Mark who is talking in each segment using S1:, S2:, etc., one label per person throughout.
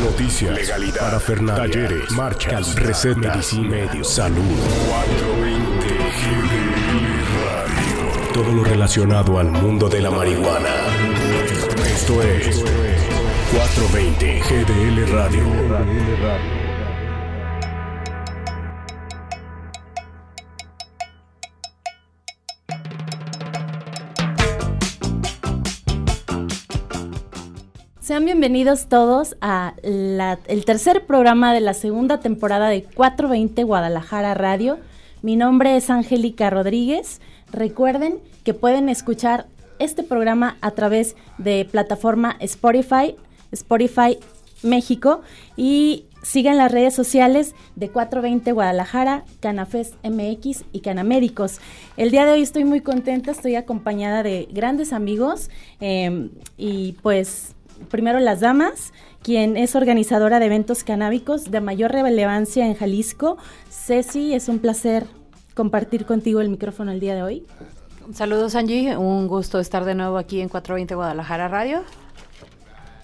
S1: Noticias, legalidad, parafernalia, talleres, marchas, recetas, medicina, medios, salud. 420 Radio. Todo lo relacionado al mundo de la marihuana. Esto es 420 GDL Radio.
S2: Sean bienvenidos todos a el tercer programa de la segunda temporada de 420 Guadalajara Radio. Mi nombre es Angélica Rodríguez. Recuerden que pueden escuchar este programa a través de plataforma Spotify, Spotify México y sigan las redes sociales de 420 Guadalajara, Canafest MX y Canamédicos. El día de hoy estoy muy contenta, estoy acompañada de grandes amigos eh, y pues primero las damas, quien es organizadora de eventos canábicos de mayor relevancia en Jalisco. Ceci, es un placer compartir contigo el micrófono el día de hoy.
S3: Saludos Angie, un gusto estar de nuevo aquí en 420 Guadalajara Radio.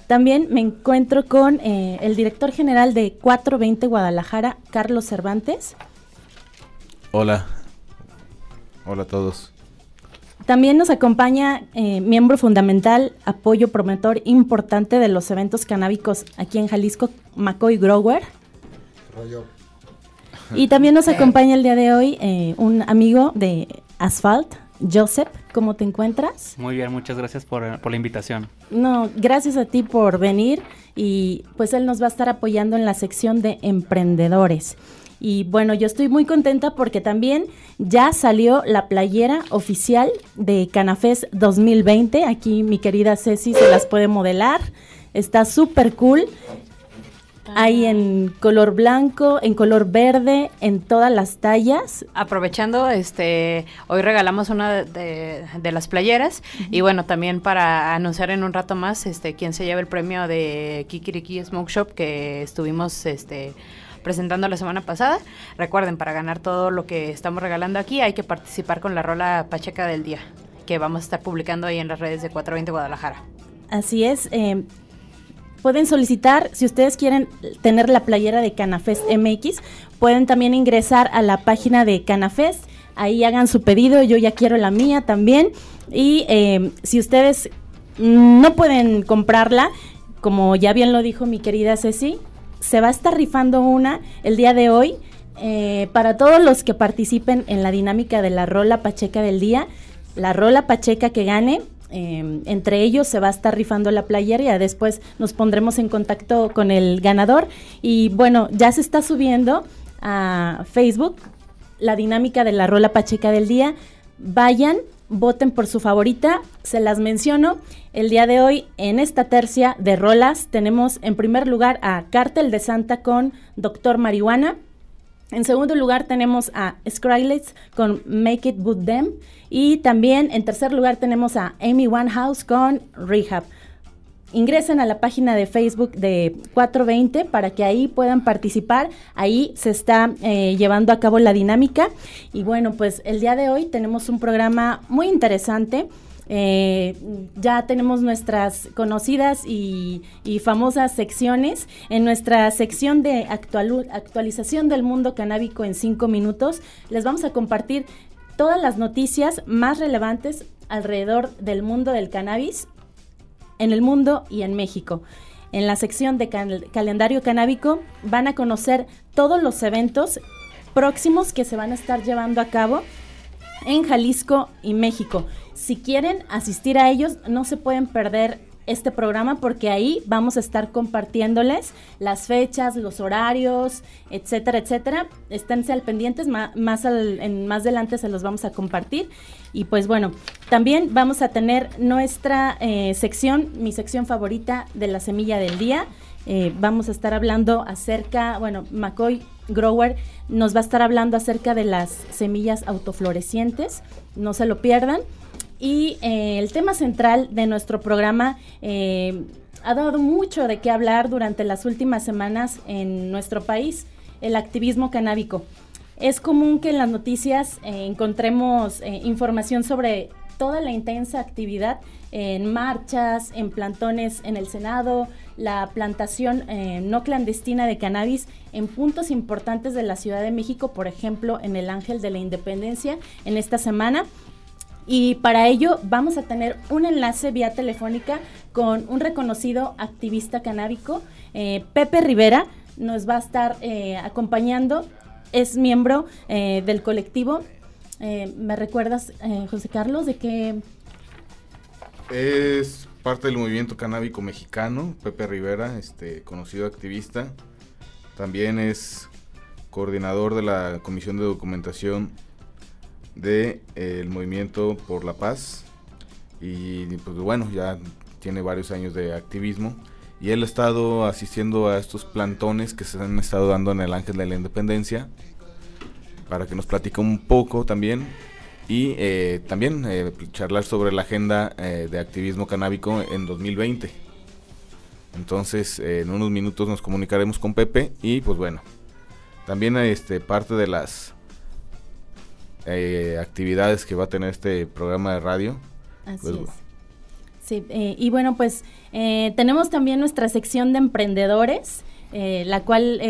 S2: También me encuentro con eh, el director general de 420 Guadalajara, Carlos Cervantes.
S4: Hola. Hola a todos.
S2: También nos acompaña eh, miembro fundamental, apoyo promotor importante de los eventos canábicos aquí en Jalisco, McCoy Grower. Y también nos acompaña el día de hoy eh, un amigo de Asphalt, Joseph. ¿Cómo te encuentras?
S5: Muy bien, muchas gracias por, por la invitación.
S2: No, gracias a ti por venir y pues él nos va a estar apoyando en la sección de emprendedores. Y bueno, yo estoy muy contenta porque también ya salió la playera oficial de Canafés 2020. Aquí mi querida Ceci se las puede modelar. Está súper cool. Hay en color blanco, en color verde, en todas las tallas.
S3: Aprovechando, este, hoy regalamos una de, las playeras y bueno, también para anunciar en un rato más, este, quién se lleva el premio de Kikiriki Smoke Shop que estuvimos, este, presentando la semana pasada. Recuerden, para ganar todo lo que estamos regalando aquí hay que participar con la rola Pacheca del día, que vamos a estar publicando ahí en las redes de 420 Guadalajara.
S2: Así es. Eh, pueden solicitar, si ustedes quieren tener la playera de Canafest MX, pueden también ingresar a la página de Canafest. Ahí hagan su pedido, yo ya quiero la mía también. Y eh, si ustedes no pueden comprarla, como ya bien lo dijo mi querida Ceci, se va a estar rifando una el día de hoy. Eh, para todos los que participen en la dinámica de la rola pacheca del día, la rola pacheca que gane, eh, entre ellos se va a estar rifando la playera y después nos pondremos en contacto con el ganador. Y bueno, ya se está subiendo a Facebook la dinámica de la rola pacheca del día. Vayan, voten por su favorita, se las menciono. El día de hoy, en esta tercia de rolas, tenemos en primer lugar a Cártel de Santa con Doctor Marihuana. En segundo lugar tenemos a Skrillex con Make It With Them. Y también en tercer lugar tenemos a Amy Winehouse con Rehab ingresen a la página de Facebook de 420 para que ahí puedan participar. Ahí se está eh, llevando a cabo la dinámica. Y bueno, pues el día de hoy tenemos un programa muy interesante. Eh, ya tenemos nuestras conocidas y, famosas secciones. En nuestra sección de actualización del mundo canábico en cinco minutos, les vamos a compartir todas las noticias más relevantes alrededor del mundo del cannabis en el mundo y en México. En la sección de calendario canábico van a conocer todos los eventos próximos que se van a estar llevando a cabo en Jalisco y México. Si quieren asistir a ellos, no se pueden perder este programa porque ahí vamos a estar compartiéndoles las fechas, los horarios, etcétera, etcétera. Esténse al pendientes, más, más, en, más adelante se los vamos a compartir. Y pues bueno, también vamos a tener nuestra eh, sección, mi sección favorita de la semilla del día. Eh, vamos a estar hablando acerca, bueno, McCoy Grower nos va a estar hablando acerca de las semillas autoflorecientes. No se lo pierdan. Y eh, el tema central de nuestro programa eh, ha dado mucho de qué hablar durante las últimas semanas en nuestro país, el activismo canábico. Es común que en las noticias eh, encontremos información sobre toda la intensa actividad en marchas, en plantones en el Senado, la plantación eh, no clandestina de cannabis en puntos importantes de la Ciudad de México, por ejemplo, en el Ángel de la Independencia en esta semana. Y para ello vamos a tener un enlace vía telefónica con un reconocido activista canábico, eh, Pepe Rivera, nos va a estar eh, acompañando, es miembro eh, del colectivo. ¿Me recuerdas, José Carlos, de qué?
S4: Es parte del movimiento canábico mexicano, Pepe Rivera, este conocido activista. También es coordinador de la Comisión de Documentación del de, Movimiento por la Paz. Y pues bueno, ya tiene varios años de activismo. Y él ha estado asistiendo a estos plantones que se han estado dando en el Ángel de la Independencia. Para que nos platique un poco también y eh, también eh, charlar sobre la agenda eh, de activismo canábico en 2020. Entonces, en unos minutos nos comunicaremos con Pepe y pues bueno, también este parte de las actividades que va a tener este programa de radio.
S2: Así pues, es. Sí, y bueno, pues tenemos también nuestra sección de emprendedores, la cual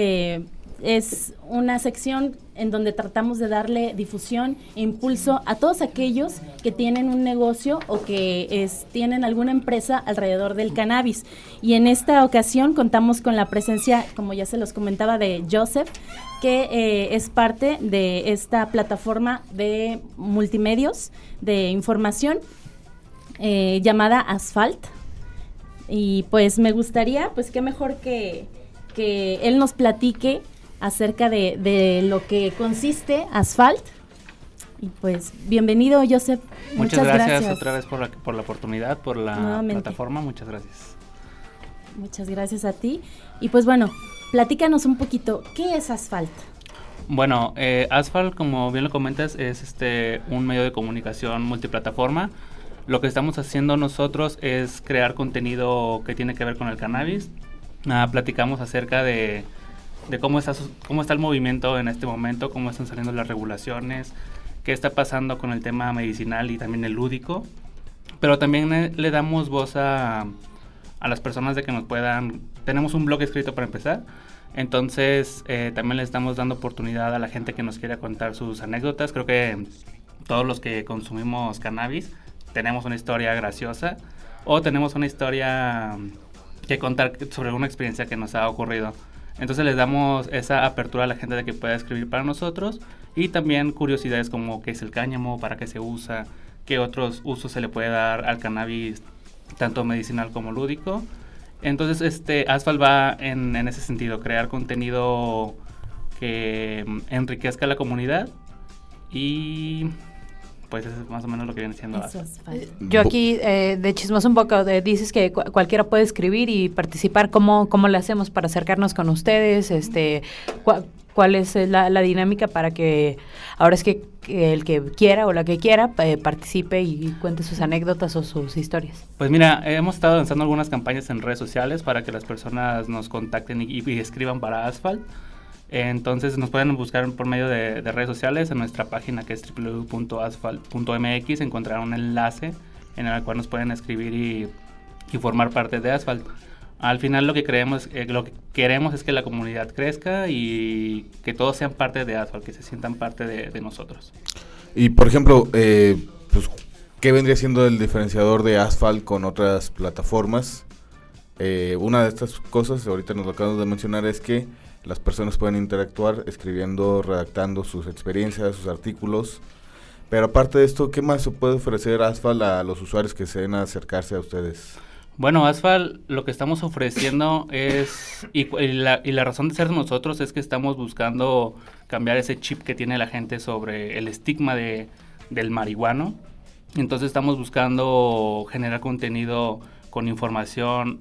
S2: es una sección en donde tratamos de darle difusión e impulso a todos aquellos que tienen un negocio o que es, tienen alguna empresa alrededor del cannabis. Y en esta ocasión contamos con la presencia, como ya se los comentaba, de Joseph, que eh, es parte de esta plataforma de multimedios de información eh, llamada Asphalt. Y pues me gustaría, pues qué mejor que, que él nos platique acerca de, lo que consiste Asphalt. Y pues, bienvenido, Joseph.
S5: Muchas, gracias, otra vez por la, por la oportunidad, por la plataforma. Muchas gracias.
S2: Muchas gracias a ti. Y pues bueno, platícanos un poquito, ¿qué es Asphalt?
S5: Bueno, eh, Asphalt, como bien lo comentas, es este un medio de comunicación multiplataforma. Lo que estamos haciendo nosotros es crear contenido que tiene que ver con el cannabis. Ah, platicamos acerca de cómo está, cómo está el movimiento en este momento, cómo están saliendo las regulaciones, qué está pasando con el tema medicinal y también el lúdico. Pero también le, damos voz a, a, las personas de que nos puedan... Tenemos un blog escrito para empezar, entonces eh, también le estamos dando oportunidad a la gente que nos quiera contar sus anécdotas. Creo que todos los que consumimos cannabis tenemos una historia graciosa o tenemos una historia que contar sobre una experiencia que nos ha ocurrido. Entonces les damos esa apertura a la gente de que pueda escribir para nosotros y también curiosidades como qué es el cáñamo, para qué se usa, qué otros usos se le puede dar al cannabis, tanto medicinal como lúdico. Entonces, este Asphalt va en, en ese sentido, crear contenido que enriquezca a la comunidad y pues eso es más o menos lo que viene siendo
S3: Yo aquí, eh, de chismos un poco, dices que cualquiera puede escribir y participar. ¿Cómo, ¿Cómo le hacemos para acercarnos con ustedes? este ¿Cuál es la, dinámica para que ahora es que, el que quiera o la que quiera eh, participe y cuente sus anécdotas o sus historias?
S5: Pues mira, hemos estado lanzando algunas campañas en redes sociales para que las personas nos contacten y, escriban para Asphalt. Entonces nos pueden buscar por medio de, redes sociales en nuestra página que es www.asphalt.mx encontrarán un enlace en el cual nos pueden escribir y, formar parte de Asphalt. Al final lo que creemos, eh, lo que queremos es que la comunidad crezca y que todos sean parte de Asphalt, que se sientan parte de, nosotros.
S4: Y por ejemplo, eh, pues, ¿qué vendría siendo el diferenciador de Asphalt con otras plataformas? Eh, una de estas cosas, ahorita nos lo acabamos de mencionar, es que las personas pueden interactuar escribiendo, redactando sus experiencias, sus artículos. Pero aparte de esto, ¿qué más se puede ofrecer Asphalt a los usuarios que se den a acercarse a ustedes?
S5: Bueno, Asphalt lo que estamos ofreciendo es, y, la, razón de ser nosotros es que estamos buscando cambiar ese chip que tiene la gente sobre el estigma de, del marihuano. Entonces estamos buscando generar contenido con información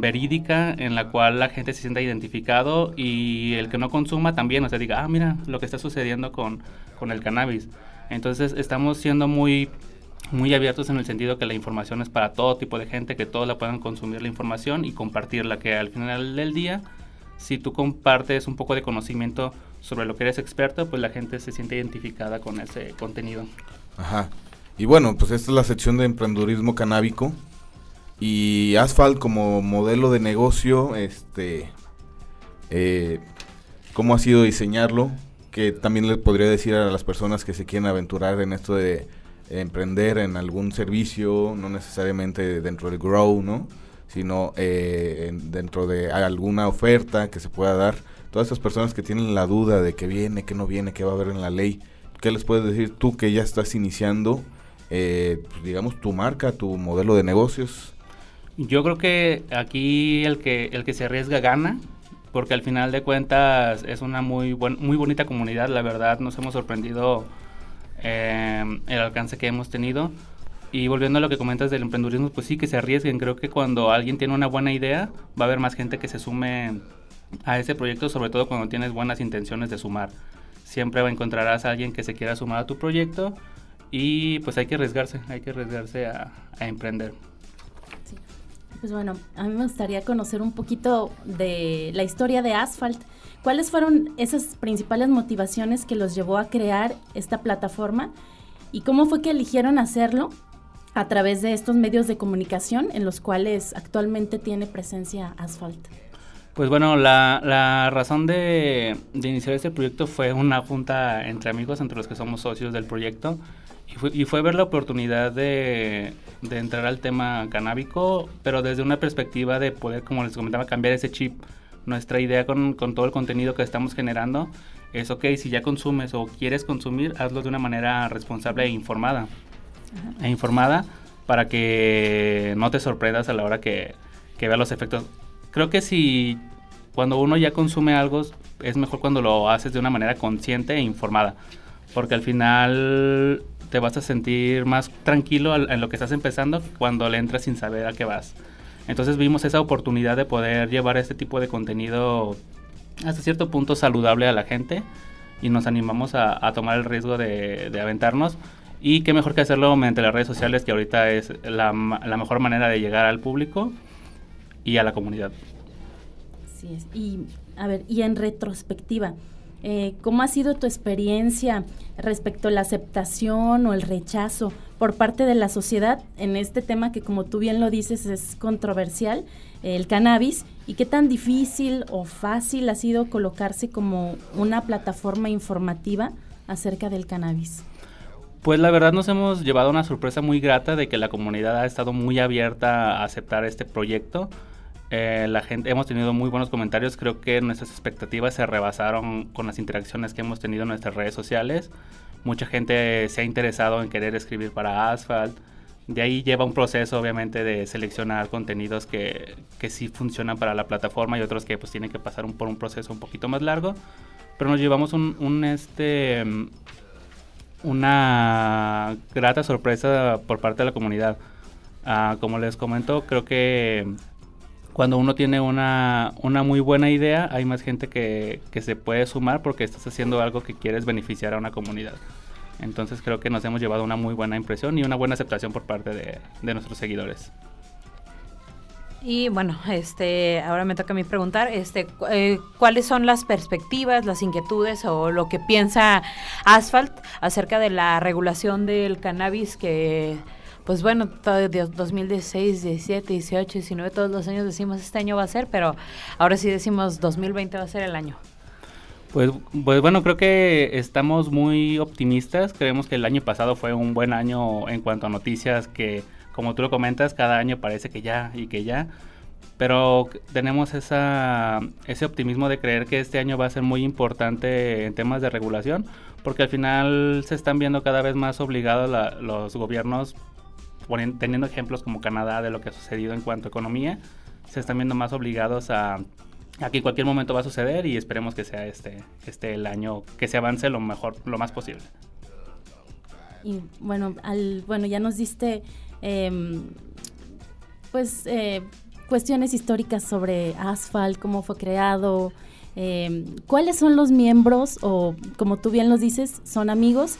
S5: verídica en la cual la gente se sienta identificado y el que no consuma también, o sea, diga, ah, mira lo que está sucediendo con, con el cannabis. Entonces estamos siendo muy, muy abiertos en el sentido que la información es para todo tipo de gente, que todos la puedan consumir la información y compartirla, que al final del día, si tú compartes un poco de conocimiento sobre lo que eres experto, pues la gente se siente identificada con ese contenido.
S4: Ajá. Y bueno, pues esta es la sección de emprendedurismo canábico Y Asphalt como modelo de negocio, este, eh, ¿cómo ha sido diseñarlo? Que también le podría decir a las personas que se quieren aventurar en esto de emprender en algún servicio, no necesariamente dentro del Grow, ¿no? Sino eh, dentro de alguna oferta que se pueda dar. Todas esas personas que tienen la duda de que viene, que no viene, que va a haber en la ley, ¿qué les puedes decir tú que ya estás iniciando, eh, pues, digamos, tu marca, tu modelo de negocios?
S5: Yo creo que aquí el que, el que se arriesga gana, porque al final de cuentas es una muy, buen, muy bonita comunidad, la verdad nos hemos sorprendido eh, el alcance que hemos tenido. Y volviendo a lo que comentas del emprendedurismo, pues sí que se arriesguen. Creo que cuando alguien tiene una buena idea, va a haber más gente que se sume a ese proyecto, sobre todo cuando tienes buenas intenciones de sumar. Siempre encontrarás a alguien que se quiera sumar a tu proyecto y pues hay que arriesgarse, hay que arriesgarse a, a emprender.
S2: Pues bueno, a mí me gustaría conocer un poquito de la historia de Asphalt. ¿Cuáles fueron esas principales motivaciones que los llevó a crear esta plataforma? ¿Y cómo fue que eligieron hacerlo a través de estos medios de comunicación en los cuales actualmente tiene presencia Asphalt?
S5: Pues bueno, la, la razón de, de, iniciar este proyecto fue una junta entre amigos, entre los que somos socios del proyecto, y fue, y fue ver la oportunidad de, de, entrar al tema canábico, pero desde una perspectiva de poder, como les comentaba, cambiar ese chip. Nuestra idea con, con todo el contenido que estamos generando es, ok, si ya consumes o quieres consumir, hazlo de una manera responsable e informada. Ajá. E informada para que no te sorprendas a la hora que, que veas los efectos creo que si cuando uno ya consume algo es mejor cuando lo haces de una manera consciente e informada, porque al final te vas a sentir más tranquilo en lo que estás empezando cuando le entras sin saber a qué vas. Entonces vimos esa oportunidad de poder llevar este tipo de contenido hasta cierto punto saludable a la gente y nos animamos a, tomar el riesgo de, aventarnos. Y qué mejor que hacerlo mediante las redes sociales, que ahorita es la, la mejor manera de llegar al público y a la comunidad.
S2: Así es. Y a ver, y en retrospectiva, eh, ¿cómo ha sido tu experiencia respecto a la aceptación o el rechazo por parte de la sociedad en este tema que, como tú bien lo dices, es controversial, el cannabis? ¿Y qué tan difícil o fácil ha sido colocarse como una plataforma informativa acerca del cannabis?
S5: Pues la verdad nos hemos llevado una sorpresa muy grata de que la comunidad ha estado muy abierta a aceptar este proyecto. Eh, la gente, hemos tenido muy buenos comentarios, creo que nuestras expectativas se rebasaron con las interacciones que hemos tenido en nuestras redes sociales. Mucha gente se ha interesado en querer escribir para Asphalt. De ahí lleva un proceso, obviamente, de seleccionar contenidos que, que sí funcionan para la plataforma y otros que pues tienen que pasar un, por un proceso un poquito más largo. Pero nos llevamos un, un este, una grata sorpresa por parte de la comunidad. Uh, como les comento, creo que cuando uno tiene una, una muy buena idea, hay más gente que, que, se puede sumar porque estás haciendo algo que quieres beneficiar a una comunidad. Entonces creo que nos hemos llevado una muy buena impresión y una buena aceptación por parte de, de nuestros seguidores.
S3: Y bueno, este, ahora me toca a mí preguntar, este, eh, ¿cuáles son las perspectivas, las inquietudes o lo que piensa Asphalt acerca de la regulación del cannabis que pues bueno, todo 2016, 17, 18, 19, todos los años decimos este año va a ser, pero ahora sí decimos 2020 va a ser el año.
S5: Pues, pues bueno, creo que estamos muy optimistas. Creemos que el año pasado fue un buen año en cuanto a noticias que, como tú lo comentas, cada año parece que ya y que ya. Pero tenemos esa, ese optimismo de creer que este año va a ser muy importante en temas de regulación, porque al final se están viendo cada vez más obligados la, los gobiernos Teniendo ejemplos como Canadá de lo que ha sucedido en cuanto a economía, se están viendo más obligados a, a que en cualquier momento va a suceder y esperemos que sea este, este el año que se avance lo mejor, lo más posible.
S2: Y bueno, al, bueno ya nos diste eh, pues eh, cuestiones históricas sobre Asphalt, cómo fue creado, eh, cuáles son los miembros o como tú bien los dices, son amigos.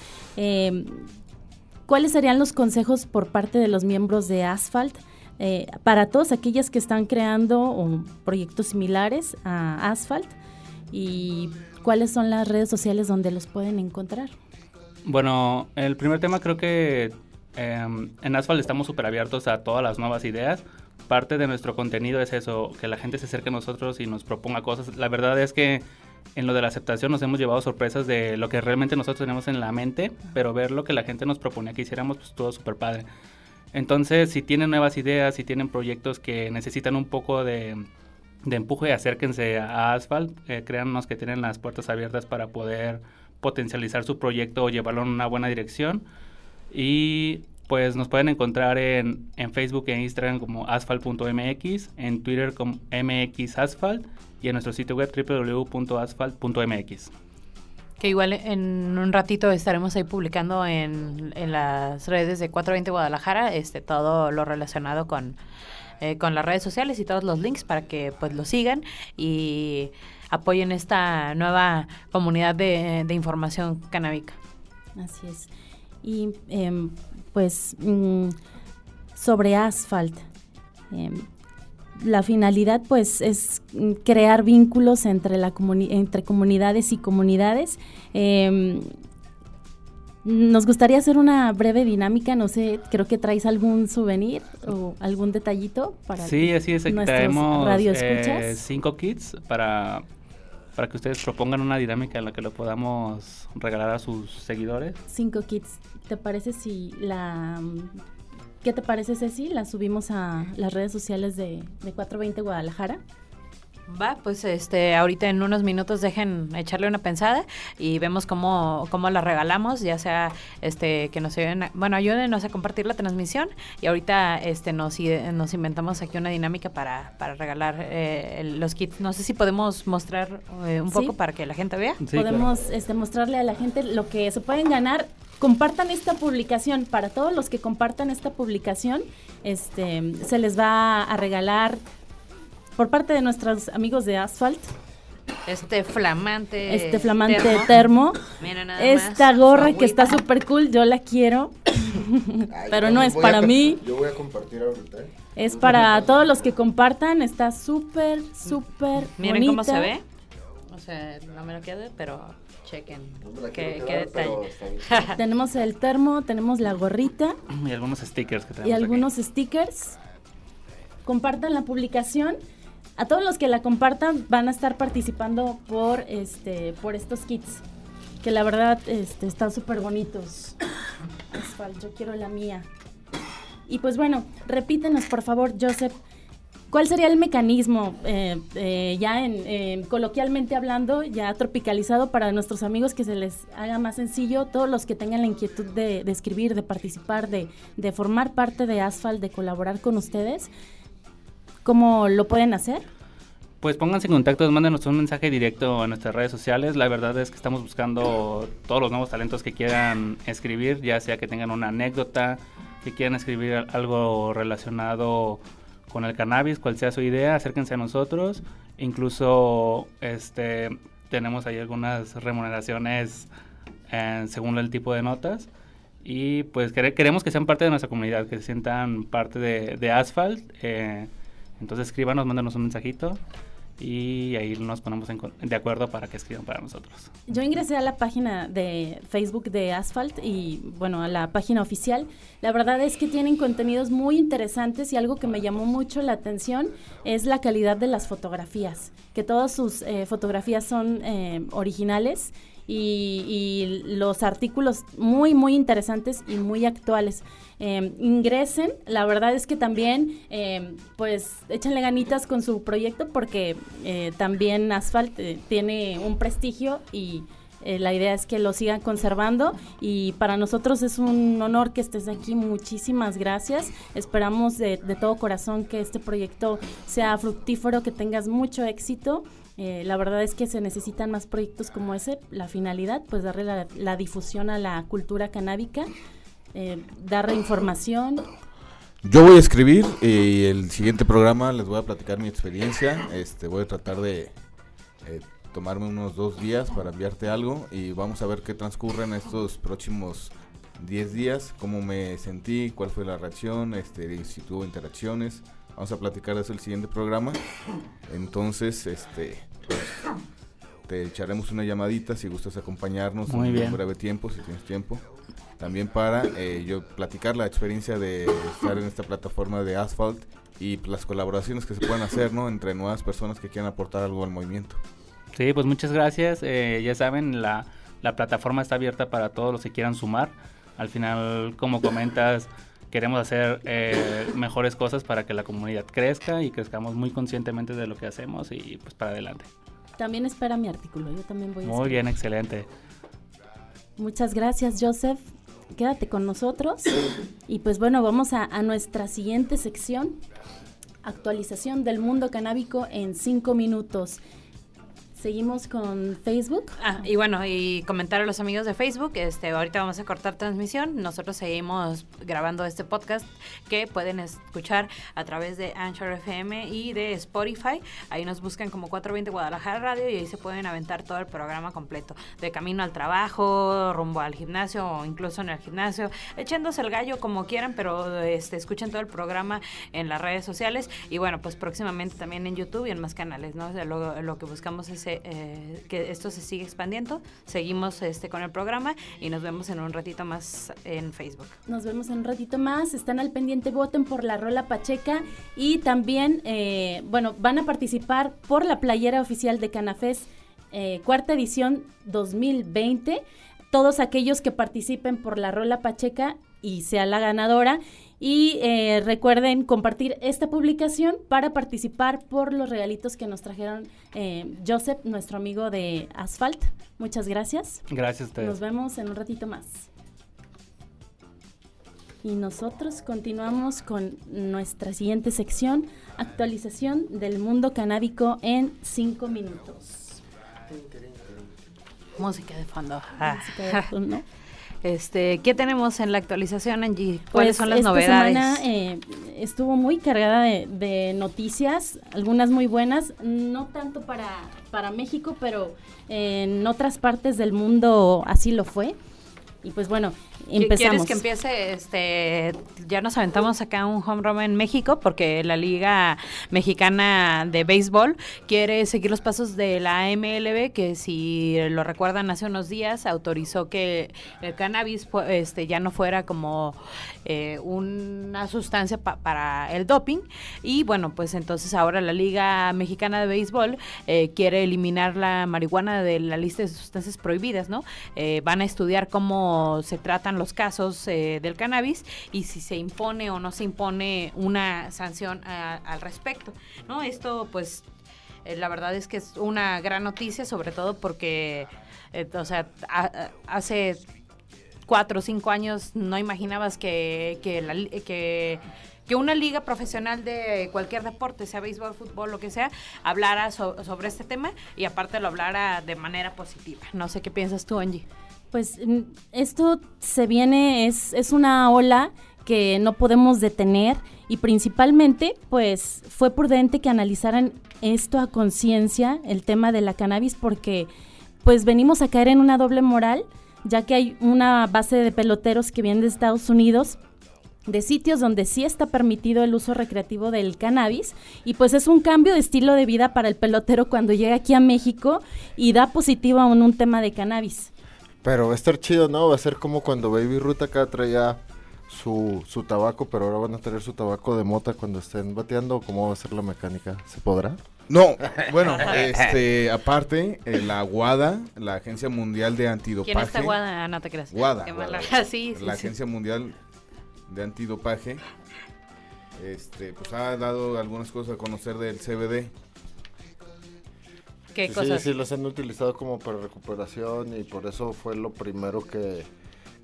S2: ¿Cuáles serían los consejos por parte de los miembros de Asphalt eh, para todos aquellos que están creando proyectos similares a Asphalt? ¿Y cuáles son las redes sociales donde los pueden encontrar?
S5: Bueno, el primer tema creo que eh, en Asphalt estamos súper abiertos a todas las nuevas ideas. parte de nuestro contenido es eso, que la gente se acerque a nosotros y nos proponga cosas. La verdad es que en lo de la aceptación nos hemos llevado sorpresas de lo que realmente nosotros tenemos en la mente, pero ver lo que la gente nos proponía que hiciéramos, pues todo súper padre. Entonces, si tienen nuevas ideas, si tienen proyectos que necesitan un poco de, de empuje, acérquense a Asphalt, eh, créannos que tienen las puertas abiertas para poder potencializar su proyecto o llevarlo en una buena dirección. Y pues nos pueden encontrar en, en Facebook e Instagram como asphalt.mx, en Twitter como mxasphalt y en nuestro sitio web www.asphalt.mx.
S3: Que igual en un ratito estaremos ahí publicando en, en las redes de 420 Guadalajara este todo lo relacionado con, eh, con las redes sociales y todos los links para que pues lo sigan y apoyen esta nueva comunidad de, de información canábica.
S2: Así es. Y em, pues mm, sobre Asphalt. em, la finalidad pues es mm, crear vínculos entre, la comuni- entre comunidades y comunidades. Em, nos gustaría hacer una breve dinámica, no sé, creo que traes algún souvenir o algún detallito para
S5: Sí, así es. Aquí traemos eh, cinco kits para, para que ustedes propongan una dinámica en la que lo podamos regalar a sus seguidores.
S2: Cinco kits. ¿Te parece si la... ¿Qué te parece, Ceci? La subimos a las redes sociales de, de 420 Guadalajara.
S3: Va, pues este, ahorita en unos minutos dejen echarle una pensada y vemos cómo, cómo la regalamos, ya sea este que nos ayuden, a- bueno, ayúdenos a compartir la transmisión y ahorita este nos, nos inventamos aquí una dinámica para, para regalar eh, el- los kits. No sé si podemos mostrar eh, un
S2: Sí.
S3: poco para que la gente vea.
S5: Sí,
S2: Podemos este, mostrarle a la gente lo que se pueden ganar. Compartan esta publicación. Para todos los que compartan esta publicación, este, se les va a regalar por parte de nuestros amigos de Asphalt
S3: Este flamante
S2: este flamante
S3: termo.
S2: termo.
S3: Mira nada
S2: Esta
S3: más,
S2: gorra que está súper cool, yo la quiero.
S6: Ay,
S2: Pero no es para mí.
S6: Yo voy a compartir ahorita. ¿eh?
S2: Es para todos los que compartan. Está súper, súper
S3: Miren
S2: bonita.
S3: cómo se ve. O sea, no me lo quede, pero chequen
S6: No
S3: qué, detalle.
S2: Tenemos el termo, tenemos la gorrita.
S5: Y algunos stickers que tenemos
S2: y
S5: aquí.
S2: algunos stickers. Compartan la publicación. A todos los que la compartan van a estar participando por este por estos kits que la verdad este, están súper bonitos. Yo quiero la mía. Y pues bueno, repítenos por favor, Joseph, ¿cuál sería el mecanismo, eh, eh, ya en, eh, coloquialmente hablando, ya tropicalizado para nuestros amigos que se les haga más sencillo, todos los que tengan la inquietud de, escribir, de participar, de, formar parte de Asphalt, de colaborar con ustedes, ¿cómo lo pueden hacer?
S5: Pues pónganse en contacto, mándenos un mensaje directo en nuestras redes sociales. La verdad es que estamos buscando todos los nuevos talentos que quieran escribir, ya sea que tengan una anécdota, que quieran escribir al- algo relacionado con el cannabis, cual sea su idea, acérquense a nosotros. Incluso este tenemos ahí algunas remuneraciones eh, según el tipo de notas. Y pues quere- queremos que sean parte de nuestra comunidad, que se sientan parte de, de Asphalt. eh, entonces escríbanos, mándanos un mensajito y ahí nos ponemos en de acuerdo para que escriban para nosotros.
S2: Yo ingresé a la página de Facebook de Asphalt y bueno, a la página oficial. La verdad es que tienen contenidos muy interesantes y algo que me llamó mucho la atención es la calidad de las fotografías, que todas sus eh, fotografías son eh, originales y, y los artículos muy, muy interesantes y muy actuales. Eh, ingresen, la verdad es que también, eh, pues, échenle ganitas con su proyecto porque eh, también Asphalt eh, tiene un prestigio y eh, la idea es que lo sigan conservando y para nosotros es un honor que estés aquí. Muchísimas gracias. Esperamos de, de todo corazón que este proyecto sea fructífero, que tengas mucho éxito. Eh, la verdad es que se necesitan más proyectos como ese. La finalidad, pues darle la, difusión a la cultura canábica, eh, darle información.
S4: Yo voy a escribir y el siguiente programa les voy a platicar mi experiencia. Este, voy a tratar de eh, tomarme unos dos días para enviarte algo y vamos a ver qué transcurre en estos próximos 10 días, cómo me sentí, cuál fue la reacción, este, si tuvo interacciones. Vamos a platicar de eso el siguiente programa. Entonces, este, pues, te echaremos una llamadita si gustas acompañarnos
S5: Muy
S4: en
S5: bien.
S4: un breve tiempo, si tienes tiempo. También para eh, yo platicar la experiencia de estar en esta plataforma de Asphalt y las colaboraciones que se pueden hacer, ¿no? Entre nuevas personas que quieran aportar algo al movimiento.
S5: Sí, pues muchas gracias. Eh, ya saben, la, la plataforma está abierta para todos los que quieran sumar. Al final, como comentas, queremos hacer eh, mejores cosas para que la comunidad crezca y crezcamos muy conscientemente de lo que hacemos y pues para adelante.
S2: También espera mi artículo, yo también voy a
S5: Muy
S2: escribir.
S5: bien, excelente.
S2: Muchas gracias, Joseph. Quédate con nosotros. Y pues bueno, vamos a, a nuestra siguiente sección. Actualización del mundo canábico en cinco minutos. Seguimos con Facebook.
S3: Ah, y bueno, y comentar a los amigos de Facebook, este, ahorita vamos a cortar transmisión, nosotros seguimos grabando este podcast que pueden escuchar a través de Anchor FM y de Spotify, ahí nos buscan como 420 Guadalajara Radio y ahí se pueden aventar todo el programa completo, de camino al trabajo, rumbo al gimnasio o incluso en el gimnasio, echándose el gallo como quieran, pero este, escuchen todo el programa en las redes sociales y bueno, pues próximamente también en YouTube y en más canales, ¿no? Lo, lo que buscamos es eh, que esto se siga expandiendo. Seguimos este con el programa y nos vemos en un ratito más en Facebook.
S2: Nos vemos en un ratito más. Están al pendiente, voten por la Rola Pacheca. Y también, eh, bueno, van a participar por la playera oficial de Canafés, eh, cuarta edición 2020. Todos aquellos que participen por la Rola Pacheca y sea la ganadora. Y eh, recuerden compartir esta publicación para participar por los regalitos que nos trajeron eh, Joseph, nuestro amigo de Asphalt. Muchas gracias.
S5: Gracias a
S2: Nos
S5: ustedes.
S2: vemos en un ratito más. Y nosotros continuamos con nuestra siguiente sección, actualización del mundo canábico en cinco minutos.
S3: Música de fondo.
S2: Música de fondo.
S3: Este, ¿qué tenemos en la actualización, Angie? ¿Cuáles
S2: Pues,
S3: son las
S2: esta
S3: novedades?
S2: semana eh, estuvo muy cargada de, de noticias, algunas muy buenas, no tanto para, para México, pero en otras partes del mundo así lo fue. Y pues bueno,
S3: ¿Qui-
S2: empezamos.
S3: ¿Quieres que empiece? Este, ya nos aventamos acá un home run en México porque la Liga Mexicana de Béisbol quiere seguir los pasos de la MLB, que si lo recuerdan hace unos días autorizó que el cannabis este, ya no fuera como eh, una sustancia pa- para el doping. Y bueno, pues entonces ahora la Liga Mexicana de Béisbol eh, quiere eliminar la marihuana de la lista de sustancias prohibidas, ¿no? Eh, van a estudiar cómo se tratan los casos eh, del cannabis y si se impone o no se impone una sanción a- al respecto, ¿no? Esto, pues, eh, la verdad es que es una gran noticia, sobre todo porque, eh, o sea, a- hace cuatro o cinco años no imaginabas que, que, que, que una liga profesional de cualquier deporte, sea béisbol, fútbol, lo que sea, hablara so- sobre este tema y aparte lo hablara de manera positiva. No sé qué piensas tú, Angie.
S2: Pues mm, esto se viene, es, es una ola que no podemos detener y principalmente pues fue prudente que analizaran esto a conciencia, el tema de la cannabis, porque pues venimos a caer en una doble moral, ya que hay una base de peloteros que vienen de Estados Unidos de sitios donde sí está permitido el uso recreativo del cannabis y pues es un cambio de estilo de vida para el pelotero cuando llega aquí a México y da positivo en un tema de cannabis.
S6: Pero va a estar chido, ¿no? Va a ser como cuando Baby Ruth acá traía su, su tabaco, pero ahora van a tener su tabaco de mota cuando estén bateando. ¿Cómo va a ser la mecánica? ¿Se podrá?
S4: No, bueno, este, aparte, eh, la WADA, la Agencia Mundial de Antidopaje.
S3: ¿Quién está Guada? Ah, No te creas.
S4: WADA.
S3: Qué mala-
S4: WADA.
S3: sí, sí,
S4: la
S3: sí.
S4: Agencia Mundial de Antidopaje, este, pues ha dado algunas cosas a conocer del CBD.
S3: ¿Qué
S6: sí,
S3: cosas?
S6: sí, los han utilizado como para recuperación y por eso fue lo primero que,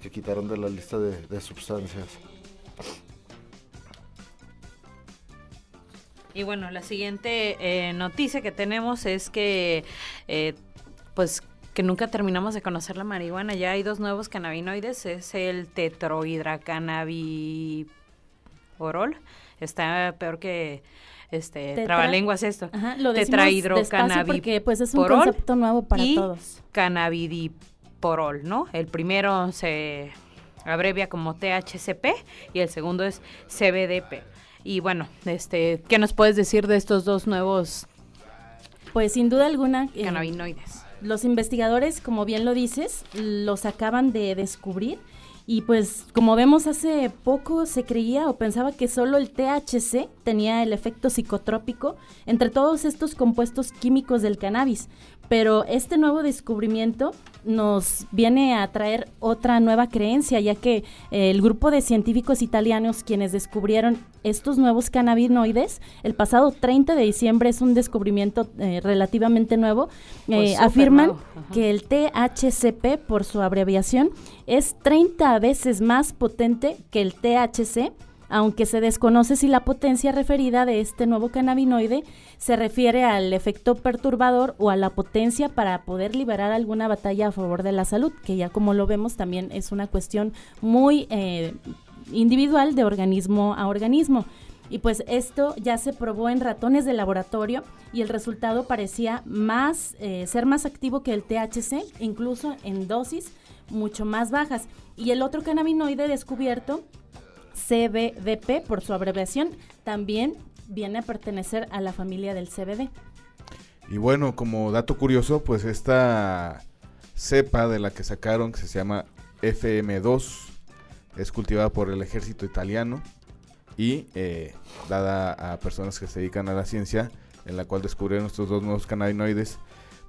S6: que quitaron de la lista de, de sustancias.
S3: Y bueno, la siguiente eh, noticia que tenemos es que, eh, pues, que nunca terminamos de conocer la marihuana. Ya hay dos nuevos cannabinoides. Es el tetrohidracannabiporol. Está peor que este
S2: Tetra-
S3: trabalenguas esto.
S2: Ajá, lo porque pues es un concepto nuevo para
S3: y
S2: todos.
S3: cannabidiporol, ¿no? El primero se abrevia como THCP y el segundo es CBDP. Y bueno, este, ¿qué nos puedes decir de estos dos nuevos
S2: Pues sin duda alguna eh,
S3: cannabinoides?
S2: los investigadores, como bien lo dices, los acaban de descubrir Y pues como vemos hace poco se creía o pensaba que solo el THC tenía el efecto psicotrópico entre todos estos compuestos químicos del cannabis. Pero este nuevo descubrimiento nos viene a traer otra nueva creencia, ya que eh, el grupo de científicos italianos quienes descubrieron estos nuevos cannabinoides, el pasado 30 de diciembre es un descubrimiento eh, relativamente nuevo,
S3: Pues
S2: eh,
S3: súper
S2: afirman que el THCP, por su abreviación, es 30 veces más potente que el THC, aunque se desconoce si la potencia referida de este nuevo cannabinoide se refiere al efecto perturbador o a la potencia para poder liberar alguna batalla a favor de la salud, que ya como lo vemos también es una cuestión muy eh, individual de organismo a organismo. Y pues esto ya se probó en ratones de laboratorio y el resultado parecía más eh, ser más activo que el THC, incluso en dosis mucho más bajas. Y el otro cannabinoide descubierto, CBDP por su abreviación, también viene a pertenecer a la familia del CBD.
S4: Y bueno, como dato curioso, pues esta cepa de la que sacaron, que se llama FM2, es cultivada por el ejército italiano y eh, dada a personas que se dedican a la ciencia, en la cual descubrieron estos dos nuevos cannabinoides.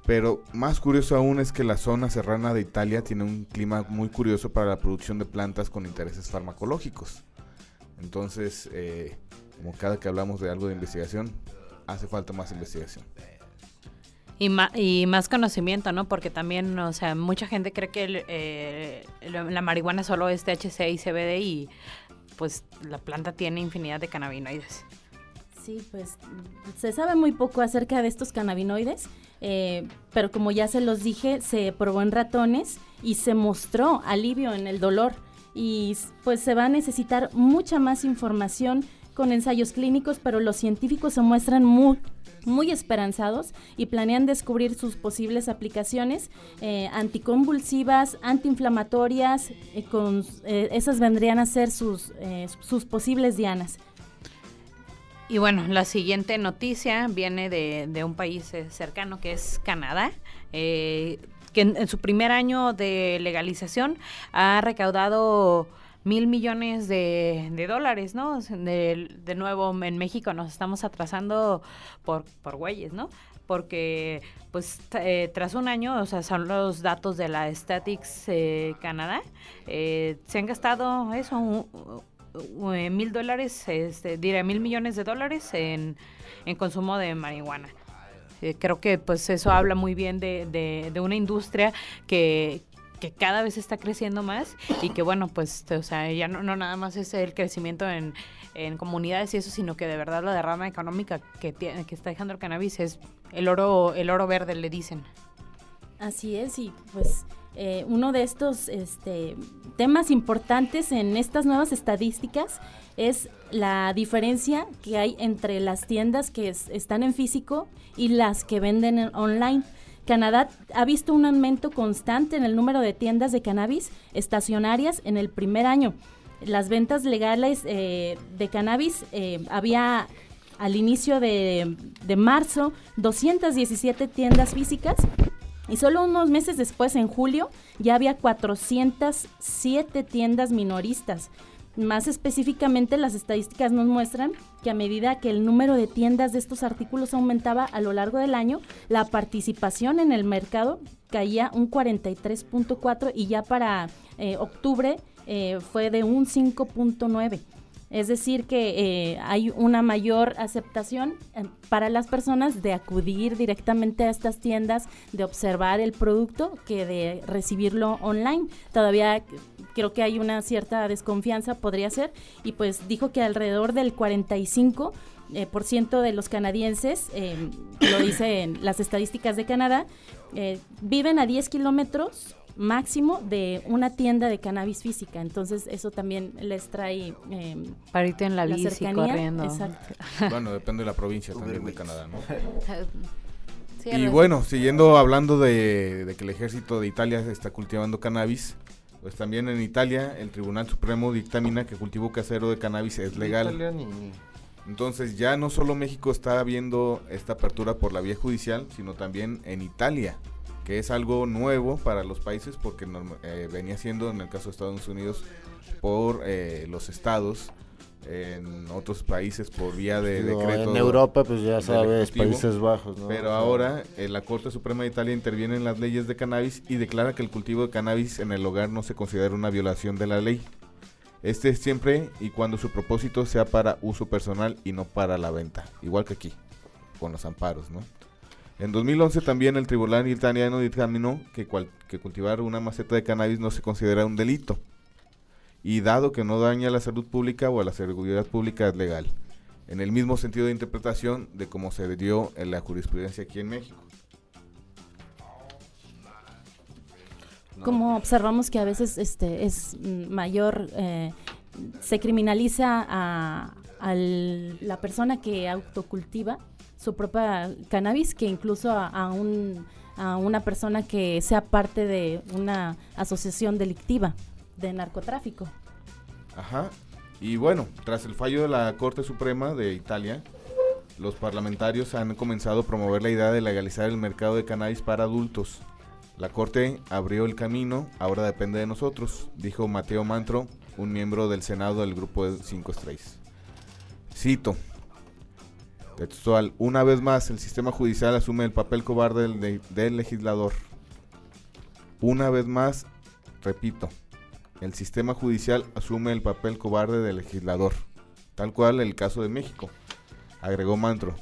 S4: Pero más curioso aún es que la zona serrana de Italia tiene un clima muy curioso para la producción de plantas con intereses farmacológicos. Entonces, eh, como cada que hablamos de algo de investigación, hace falta más investigación.
S3: Y, y más conocimiento, ¿no? Porque también, o sea, mucha gente cree que el, eh, la marihuana solo es THC y CBD y pues la planta tiene infinidad de cannabinoides.
S2: Sí, pues se sabe muy poco acerca de estos cannabinoides, eh, pero como ya se los dije, se probó en ratones y se mostró alivio en el dolor. Y pues se va a necesitar mucha más información con ensayos clínicos, pero los científicos se muestran muy, muy esperanzados y planean descubrir sus posibles aplicaciones eh, anticonvulsivas, antiinflamatorias, eh, con, eh, esas vendrían a ser sus, sus posibles dianas.
S3: Y bueno, la siguiente noticia viene de, de un país eh, cercano que es Canadá, eh, que en, su primer año de legalización ha recaudado mil millones de, de dólares, ¿no? De, de nuevo, en México nos estamos atrasando por, por güeyes, ¿no? Porque, pues, eh, tras un año, o sea, son los datos de la Statics eh, Canadá, eh, se han gastado eso, un- mil dólares, este, diré mil millones de dólares en, en consumo de marihuana. Eh, creo que pues eso habla muy bien de, de- de una industria que, que cada vez está creciendo más y que bueno, pues, o sea, ya no, no nada más es el crecimiento en, en comunidades y eso, sino que de verdad la derrama económica que, tiene, que está dejando el cannabis es el oro, el oro verde, le dicen.
S2: Así es, y pues eh, uno de estos este, temas importantes en estas nuevas estadísticas es la diferencia que hay entre las tiendas que es- están en físico y las que venden en online. Canadá ha visto un aumento constante en el número de tiendas de cannabis estacionarias en el primer año. Las ventas legales eh, de cannabis eh, había al inicio de, de marzo 217 tiendas físicas y solo unos meses después, en julio, ya había 407 tiendas minoristas. Más específicamente, las estadísticas nos muestran que a medida que el número de tiendas de estos artículos aumentaba a lo largo del año, la participación en el mercado caía un 43.4 y ya para eh, octubre eh, fue de un 5.9. Es decir, que eh, hay una mayor aceptación eh, para las personas de acudir directamente a estas tiendas, de observar el producto, que de recibirlo online. Todavía creo que hay una cierta desconfianza, podría ser, y pues dijo que alrededor del 45 eh, por ciento de los canadienses, eh, lo dicen las estadísticas de Canadá, eh, viven a 10 kilómetros máximo de una tienda de cannabis física. Entonces eso también les trae eh,
S3: Para irte en la,
S2: la
S3: bici
S2: cercanía.
S3: corriendo.
S2: Exacto.
S4: Bueno, depende de la provincia también de Canadá, ¿no? Y bueno, siguiendo hablando de, de que el ejército de Italia está cultivando cannabis, pues también en Italia el Tribunal Supremo dictamina que el cultivo casero de cannabis es legal. Entonces ya no solo México está viendo esta apertura por la vía judicial, sino también en Italia. Que es algo nuevo para los países porque eh, venía siendo en el caso de Estados Unidos por eh, los estados en otros países por vía de decreto.
S6: En Europa, pues ya sabes, Países Bajos. ¿no?
S4: Pero ahora eh, la Corte Suprema de Italia interviene en las leyes de cannabis y declara que el cultivo de cannabis en el hogar no se considera una violación de la ley. Este es siempre y cuando su propósito sea para uso personal y no para la venta, igual que aquí, con los amparos, ¿no? En 2011 también el tribunal italiano dictaminó que, cultivar una maceta de cannabis no se considera un delito y dado que no daña a la salud pública o a la seguridad pública es legal. En el mismo sentido de interpretación de cómo se dio en la jurisprudencia aquí en México.
S2: Como observamos que a veces este es mayor, eh, se criminaliza a, la persona que autocultiva su propia cannabis que incluso a, un, a una persona que sea parte de una asociación delictiva de narcotráfico.
S4: Ajá. Y bueno, tras el fallo de la Corte Suprema de Italia, los parlamentarios han comenzado a promover la idea de legalizar el mercado de cannabis para adultos. La Corte abrió el camino, ahora depende de nosotros, dijo Mateo Mantro, un miembro del Senado del Grupo de 5 Estrellas. Cito, textual, una vez más el sistema judicial asume el papel cobarde del, del legislador. Una vez más, repito, el sistema judicial asume el papel cobarde del legislador, tal cual el caso de México, agregó Mantro.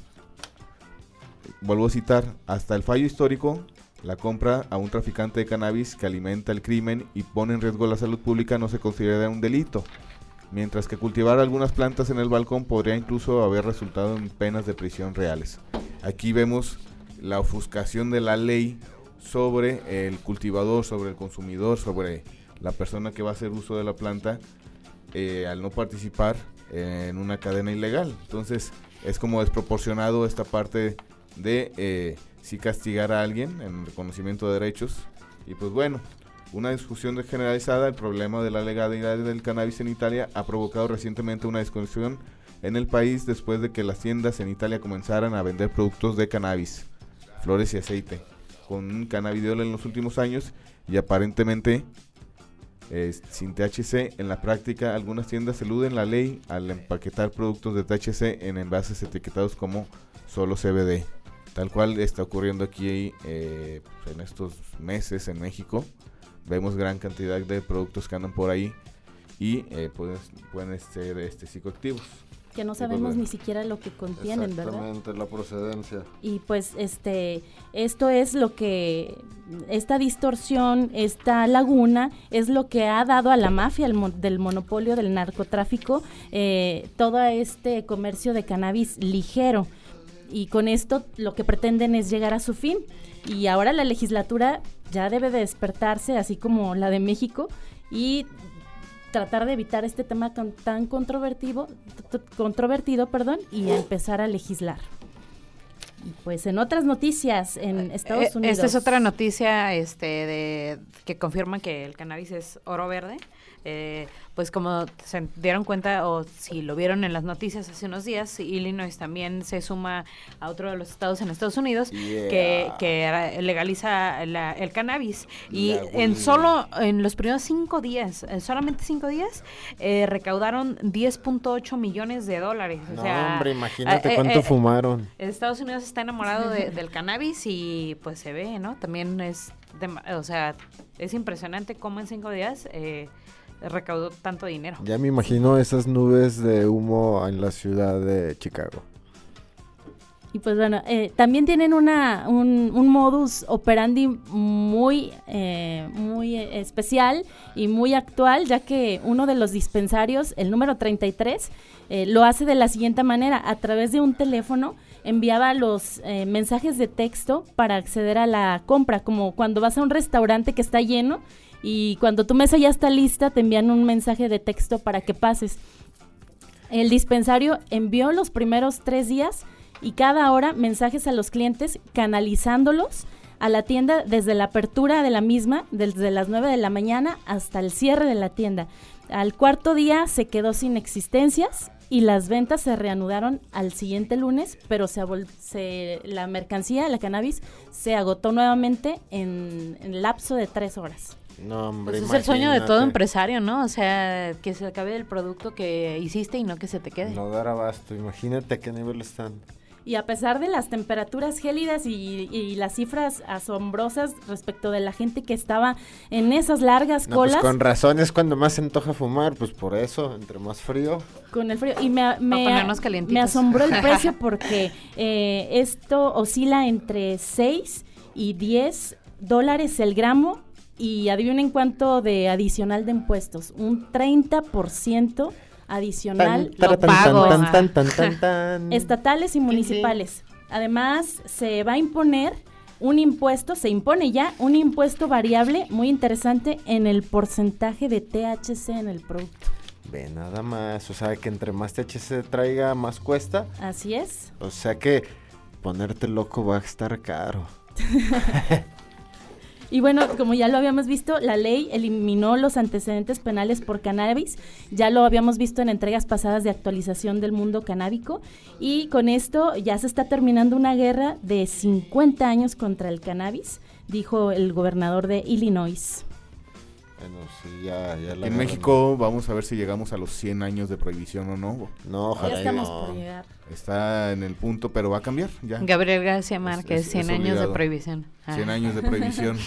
S4: Vuelvo a citar, hasta el fallo histórico, la compra a un traficante de cannabis que alimenta el crimen y pone en riesgo la salud pública no se considera un delito, mientras que cultivar algunas plantas en el balcón podría incluso haber resultado en penas de prisión reales. Aquí vemos la ofuscación de la ley sobre el cultivador, sobre el consumidor, sobre la persona que va a hacer uso de la planta eh, al no participar en una cadena ilegal. Entonces es como desproporcionado esta parte de eh, si castigar a alguien en reconocimiento de derechos. Y pues bueno, una discusión generalizada, el problema de la legalidad del cannabis en Italia ha provocado recientemente una discusión en el país después de que las tiendas en Italia comenzaran a vender productos de cannabis, flores y aceite, con un cannabidiol en los últimos años y aparentemente sin THC. En la práctica, algunas tiendas eluden la ley al empaquetar productos de THC en envases etiquetados como solo CBD. Tal cual está ocurriendo aquí eh, en estos meses en México. Vemos gran cantidad de productos que andan por ahí y eh, pueden, pueden ser este, psicoactivos
S2: que no sabemos ni siquiera lo que contienen, ¿verdad?
S6: Exactamente, la procedencia.
S2: Y pues este esto es lo que esta distorsión, esta laguna es lo que ha dado a la mafia del monopolio del narcotráfico eh, todo este comercio de cannabis ligero. Y con esto lo que pretenden es llegar a su fin. Y ahora la legislatura ya debe de despertarse, así como la de México, y tratar de evitar este tema tan controvertido, controvertido perdón, y empezar a legislar. Pues en otras noticias en eh, Estados Unidos.
S3: Esta es otra noticia este, de, que confirma que el cannabis es oro verde. Eh, pues como se dieron cuenta o si lo vieron en las noticias hace unos días, Illinois también se suma a otro de los estados en Estados Unidos que, que, legaliza el cannabis. Y en solo, en los primeros cinco días, solamente cinco días, eh, recaudaron 10.8 millones de dólares.
S6: O sea, hombre, imagínate eh, cuánto fumaron.
S3: Estados Unidos está enamorado del cannabis y pues se ve, ¿no? También es, o sea, es impresionante cómo en cinco días... Eh, recaudó tanto dinero.
S6: Ya me imagino esas nubes de humo en la ciudad de Chicago.
S2: Y pues bueno, eh, también tienen una, un, modus operandi muy, eh, muy especial y muy actual, ya que uno de los dispensarios, el número 33, eh, lo hace de la siguiente manera, a través de un teléfono enviaba los mensajes de texto para acceder a la compra, como cuando vas a un restaurante que está lleno y cuando tu mesa ya está lista te envían un mensaje de texto para que pases. El dispensario envió los primeros tres días y cada hora mensajes a los clientes canalizándolos a la tienda desde la apertura de la misma, desde las 9 de la mañana hasta el cierre de la tienda. Al cuarto día se quedó sin existencias y las ventas se reanudaron al siguiente lunes, pero se, se la mercancía, la cannabis, se agotó nuevamente en, en lapso de tres horas.
S6: No, hombre,
S3: Pues es el sueño de todo empresario, ¿no? O sea, que se acabe el producto que hiciste y no que se te quede.
S6: No dar abasto, imagínate a qué nivel están.
S2: Y a pesar de las temperaturas gélidas y, y las cifras asombrosas respecto de la gente que estaba en esas largas
S6: No, pues
S2: colas,
S6: con razón es cuando más se antoja fumar, pues por eso, entre más frío.
S2: con el frío, y me, me,
S3: ponernos calientitos.
S2: me asombró el precio porque eh, esto oscila entre 6 y 10 dólares el gramo y adivinen cuánto de adicional de impuestos, un 30% adicional
S6: Tan,
S3: lo
S6: tan,
S3: pago.
S6: tan, tan, tan, tan, tan.
S2: estatales y municipales. Además, se va a imponer un impuesto, se impone ya un impuesto variable muy interesante en el porcentaje de THC en el producto.
S6: Ve nada más, o sea que entre más THC traiga, más cuesta.
S2: Así es.
S6: O sea que ponerte loco va a estar caro.
S2: Y bueno, como ya lo habíamos visto, la ley eliminó los antecedentes penales por cannabis. Ya lo habíamos visto en entregas pasadas de actualización del mundo canábico. Y con esto ya se está terminando una guerra de 50 años contra el cannabis, dijo el gobernador de Illinois.
S6: Bueno, sí, ya, ya la
S4: En México vamos a ver si llegamos a los 100 años de prohibición o no.
S6: No,
S2: Ya
S6: ojalá.
S2: estamos
S6: no.
S2: por llegar.
S4: Está en el punto, pero va a cambiar ya.
S3: Gabriel García Márquez,
S4: es
S3: 100 años de prohibición. Ah.
S4: 100 años de prohibición.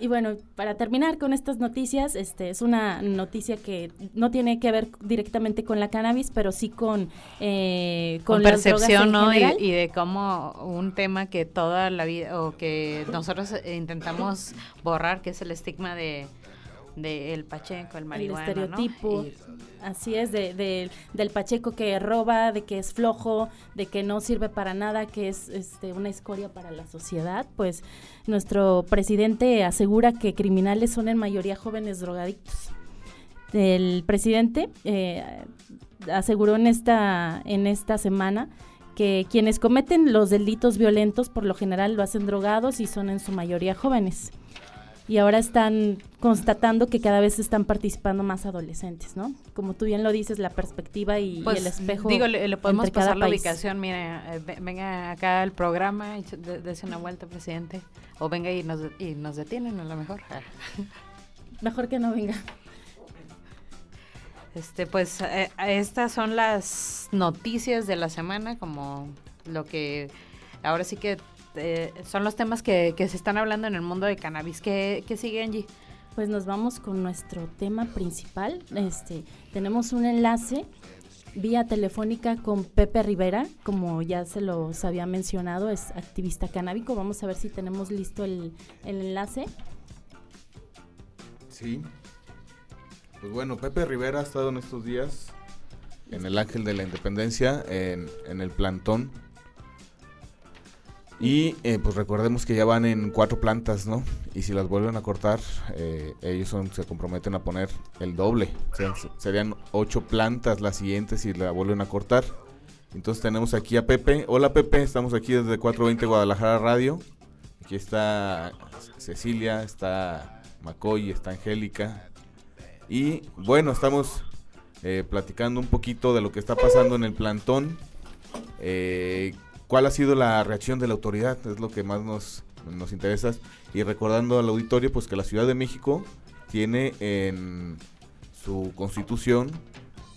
S2: Y bueno, para terminar con estas noticias, este es una noticia que no tiene que ver directamente con la cannabis, pero sí con eh,
S3: con,
S2: las drogas
S3: percepción,
S2: en
S3: ¿no? Y, y de cómo un tema que toda la vida, o que nosotros intentamos borrar, que es el estigma de, de el pacheco, el
S2: el
S3: marihuana,
S2: estereotipo,
S3: ¿no? Y-
S2: así es, de, de- del pacheco que roba, de que es flojo, de que no sirve para nada, que es este, una escoria para la sociedad, pues nuestro presidente asegura que criminales son en mayoría jóvenes drogadictos. El presidente eh, aseguró en esta, en esta semana que quienes cometen los delitos violentos por lo general lo hacen drogados y son en su mayoría jóvenes y ahora están constatando que cada vez están participando más adolescentes, ¿no? Como tú bien lo dices, la perspectiva y, y
S3: Pues,
S2: el espejo.
S3: Digo, le, le podemos
S2: entre cada
S3: pasar la
S2: país.
S3: ubicación. Mire, eh, ve- venga acá al programa y de- dese una vuelta, presidente. O venga y nos, y nos detienen, a lo mejor.
S2: Mejor que no venga.
S3: Este, pues eh, estas son las noticias de la semana, como lo que ahora sí que eh, son los temas que, que se están hablando en el mundo de cannabis. ¿Qué, qué sigue, Angie?
S2: Pues nos vamos con nuestro tema principal. Este, tenemos un enlace vía telefónica con Pepe Rivera, como ya se los había mencionado, es activista canábico. Vamos a ver si tenemos listo el, el enlace.
S4: Sí. Pues bueno, Pepe Rivera ha estado en estos días en el Ángel de la Independencia, en, en el plantón. Y eh, pues recordemos que ya van en cuatro plantas, ¿no? Y si las vuelven a cortar, eh, ellos son- se comprometen a poner el doble. O sea, se- serían ocho plantas las siguientes si la vuelven a cortar. Entonces tenemos aquí a Pepe. Hola Pepe, estamos aquí desde 420 Guadalajara Radio. Aquí está Cecilia, está Macoy, está Angélica. Y bueno, estamos eh, platicando un poquito de lo que está pasando en el plantón. Eh, ¿Cuál ha sido la reacción de la autoridad? Es lo que más nos, nos interesa. Y recordando al auditorio, pues que la Ciudad de México tiene en su constitución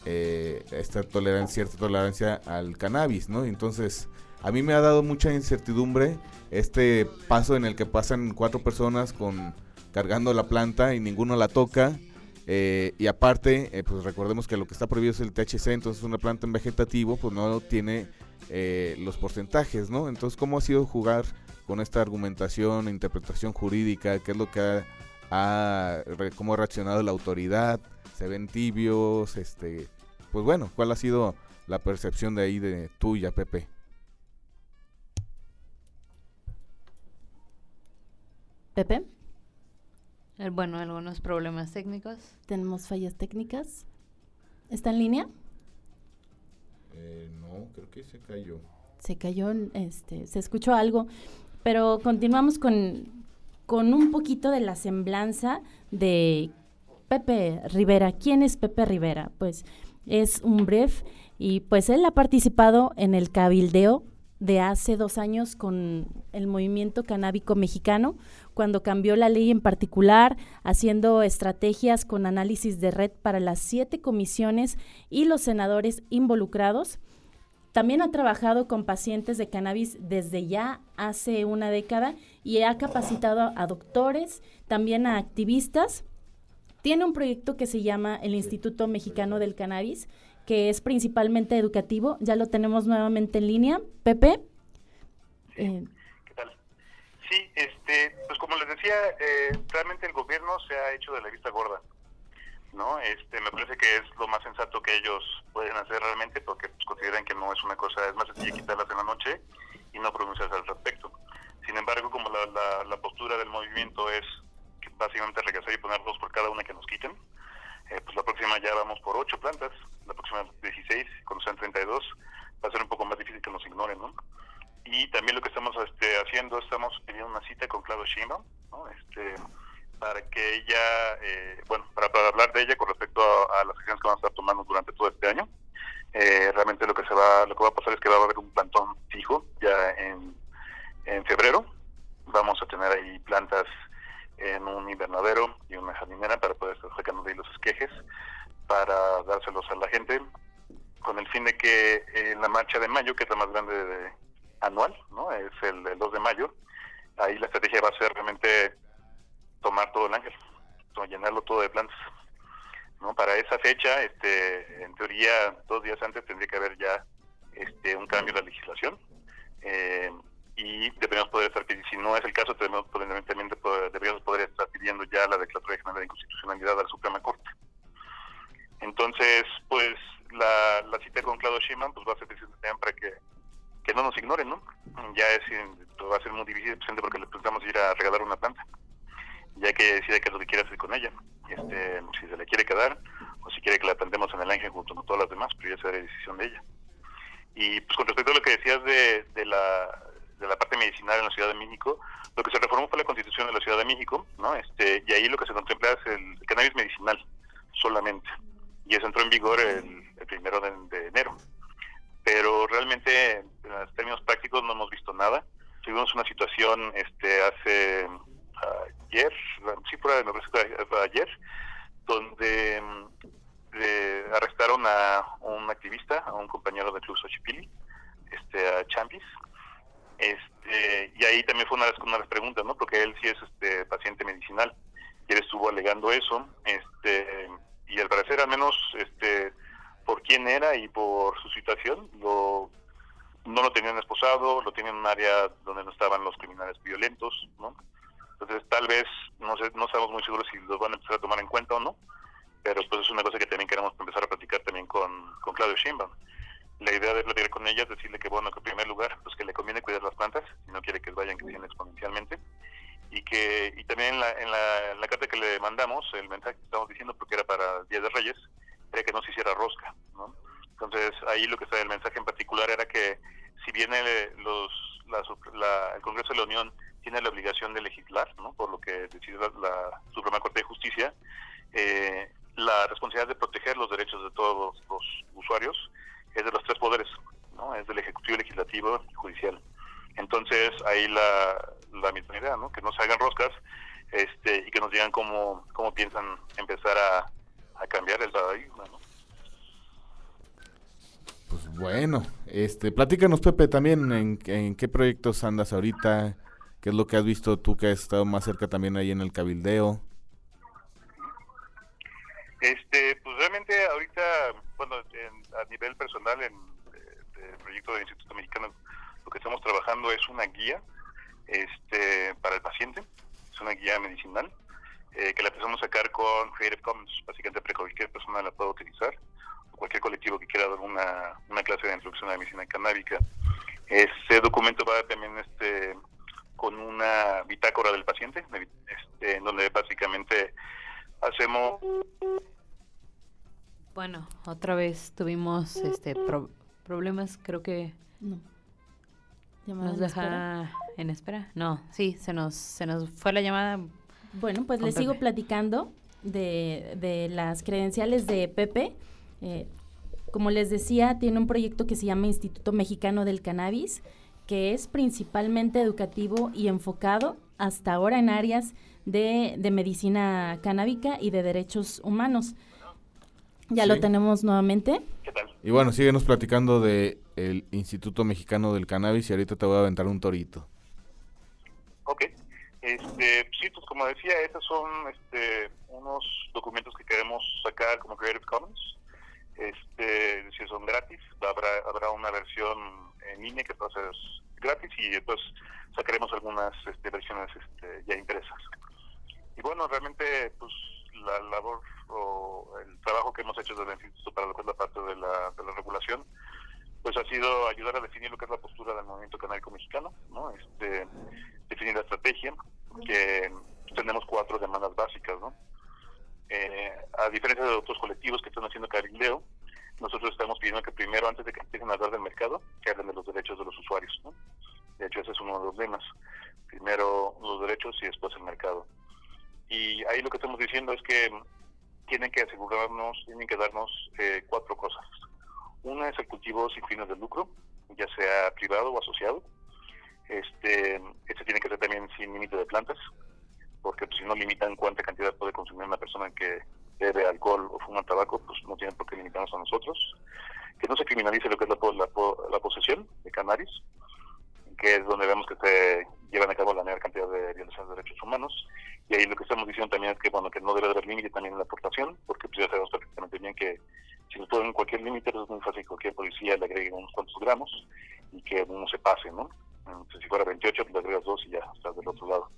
S4: eh, esta tolerancia, cierta tolerancia al cannabis, ¿no? Entonces, a mí me ha dado mucha incertidumbre este paso en el que pasan cuatro personas con cargando la planta y ninguno la toca. eh, y aparte, eh, pues recordemos que lo que está prohibido es el THC, entonces una planta en vegetativo pues no tiene eh, los porcentajes, ¿no? Entonces, ¿cómo ha sido jugar con esta argumentación, interpretación jurídica? ¿Qué es lo que ha, ha re- cómo ha reaccionado la autoridad? ¿Se ven tibios? Este, pues bueno, ¿cuál ha sido la percepción de ahí de tuya, Pepe?
S2: Pepe,
S3: Eh, Bueno, algunos problemas técnicos.
S2: tenemos fallas técnicas. ¿Está en línea?
S4: Creo que se cayó.
S2: se cayó, este, se escuchó algo, pero continuamos con, con un poquito de la semblanza de Pepe Rivera. ¿Quién es Pepe Rivera? Pues es un bref y pues él ha participado en el cabildeo de hace dos años con el movimiento canábico mexicano, cuando cambió la ley en particular, haciendo estrategias con análisis de red para las siete comisiones y los senadores involucrados. También ha trabajado con pacientes de cannabis desde ya hace una década y ha capacitado a doctores, también a activistas. Tiene un proyecto que se llama el Instituto Mexicano del Cannabis, que es principalmente educativo. Ya lo tenemos nuevamente en línea. Pepe.
S7: Eh, ¿Qué tal? Sí, este, pues como les decía, eh, realmente el gobierno se ha hecho de la vista gorda. ¿No? Este, me parece que es lo más sensato que ellos pueden hacer realmente porque pues, consideran que no es una cosa, es más sencilla quitarlas en la noche y no pronunciarse al respecto. Sin embargo, como la, la, postura del movimiento es que básicamente regresar y poner dos por cada una que nos quiten, eh, pues la próxima ya vamos por ocho plantas, la próxima 16, cuando sean 32, va a ser un poco más difícil que nos ignoren, ¿no? Y también lo que estamos este, haciendo, estamos teniendo una cita con Claudio Sheinbaum, ¿no? Este, para que ella, eh, bueno, para, hablar de ella con respecto a, las acciones que vamos a estar tomando durante todo este año. Eh, realmente lo que se va, lo que va a pasar es que va a haber un plantón fijo ya en, en febrero. Vamos a tener ahí plantas en un invernadero y una jardinera para poder estar sacando de ahí los esquejes para dárselos a la gente con el fin de que en la marcha de mayo, que es la más grande de, anual, ¿no? Es el, el 2 de mayo. Ahí la estrategia va a ser realmente tomar todo el ángel, llenarlo todo de plantas. ¿no? Para esa fecha, este, en teoría, dos días antes tendría que haber ya este, un cambio en la legislación. Eh, y deberíamos poder estar pidiendo, si no es el caso, deberíamos, deberíamos poder estar pidiendo ya la Declaratoria General de Inconstitucionalidad a la Suprema Corte. Entonces, pues la, la cita con Claudio Sheinbaum pues va a ser también para que, no nos ignoren, ¿no? Ya es, va a ser muy difícil porque le pensamos ir a regalar una planta ya que decide qué es lo que quiere hacer con ella. Este, si se le quiere quedar o si quiere que la plantemos en el ángel junto con todas las demás, pero ya será decisión de ella. Y pues con respecto a lo que decías de, de, la, de la parte medicinal en la Ciudad de México, lo que se reformó fue la Constitución de la Ciudad de México, ¿no? Este, y ahí lo que se contempla es el, cannabis medicinal solamente. Y eso entró en vigor el, primero de, enero. Pero realmente, en términos prácticos, no hemos visto nada. Tuvimos una situación este hace ayer, sí, fue, ayer, donde mm, arrestaron a un activista, a un compañero de Cruz Xochipilli, este, a Champis, este, y ahí también fue una de, las, preguntas, ¿no? Porque él sí es este paciente medicinal, y él estuvo alegando eso, este, y al parecer al menos, este, por quién era y por su situación, lo no lo tenían esposado, lo tenían en un área donde no estaban los criminales violentos, ¿no? Entonces, tal vez, no sé, no estamos muy seguros si los van a empezar a tomar en cuenta o no, pero pues es una cosa que también queremos empezar a platicar también con, con Claudio Sheinbaum. La idea de platicar con ella es decirle que, bueno, que en primer lugar, pues que le conviene cuidar las plantas, si no quiere que vayan creciendo exponencialmente, y que y también en la, en la, carta que le mandamos, el mensaje que estamos diciendo, porque era para Día de Reyes, era que no se hiciera rosca, ¿no? Entonces, ahí lo que está el mensaje en particular era que si viene los, la, el Congreso de la Unión tiene la obligación de legislar, ¿no? por lo que decide la, Suprema Corte de Justicia, eh, la responsabilidad de proteger los derechos de todos los, usuarios es de los tres poderes, ¿no? es del Ejecutivo, Legislativo y Judicial. Entonces, ahí la, la misma idea, que no se hagan roscas este, y que nos digan cómo, cómo piensan empezar a, cambiar el paradigma. ¿no?
S4: Pues bueno, este, platícanos Pepe también en qué proyectos andas ahorita, ¿Qué es lo que has visto tú que has estado más cerca también ahí en el cabildeo?
S7: Este, pues realmente ahorita, bueno, a nivel personal en el proyecto del Instituto Mexicano, lo que estamos trabajando es una guía este, para el paciente, es una guía medicinal, eh, que la empezamos a sacar con Creative Commons, básicamente para cualquier persona la pueda utilizar, o cualquier colectivo que quiera dar una, una clase de introducción a la medicina canábica. Ese documento va también este con una bitácora del paciente, este, en donde básicamente hacemos...
S3: Bueno, otra vez tuvimos este problemas, creo que... No. ¿Nos deja en espera? No, sí, se nos, se nos fue la llamada.
S2: Bueno, pues les sigo platicando. de, de las credenciales de Pepe. Eh, como les decía, tiene un proyecto que se llama Instituto Mexicano del Cannabis, que es principalmente educativo y enfocado hasta ahora en áreas de, de medicina canábica y de derechos humanos. Ya lo tenemos nuevamente.
S7: ¿Qué tal?
S4: Y bueno, síguenos platicando de el Instituto Mexicano del Cannabis y ahorita te voy a aventar un torito.
S7: Ok. Este, sí, pues como decía, estos son este, unos documentos que queremos sacar como Creative Commons. Este, si son gratis, habrá, habrá una versión en línea que a ser gratis y después sacaremos algunas este, versiones este, ya impresas. Y bueno, realmente, pues la labor o el trabajo que hemos hecho desde el Instituto para lo que es la parte de la, de la regulación, pues ha sido ayudar a definir lo que es la postura del movimiento canábico mexicano, ¿no? Este, definir la estrategia, que tenemos cuatro demandas básicas, ¿no? Eh, a diferencia de otros colectivos que están haciendo cabildeo, nosotros estamos pidiendo que primero, antes de que empiecen a hablar del mercado, que hablen de los derechos de los usuarios, ¿no? De hecho, ese es uno de los lemas. Primero los derechos y después el mercado. Y ahí lo que estamos diciendo es que tienen que asegurarnos, tienen que darnos eh, cuatro cosas. Una es el cultivo sin fines de lucro, ya sea privado o asociado. Este, este tiene que ser también sin límite de plantas, porque pues, si no limitan cuánta cantidad puede consumir una persona que bebe alcohol o fuma tabaco, pues no tienen por qué limitarnos a nosotros. Que no se criminalice lo que es la, la, la posesión de cannabis, que es donde vemos que se llevan a cabo la mayor cantidad de violaciones de derechos humanos. Y ahí lo que estamos diciendo también es que bueno que no debe haber límite también en la aportación, porque pues ya sabemos perfectamente bien que si nos ponen cualquier límite, pues es muy fácil que cualquier policía le agregue unos cuantos gramos y que uno se pase, ¿no? Entonces, si fuera 28, pues le agregas dos y ya estás del otro lado.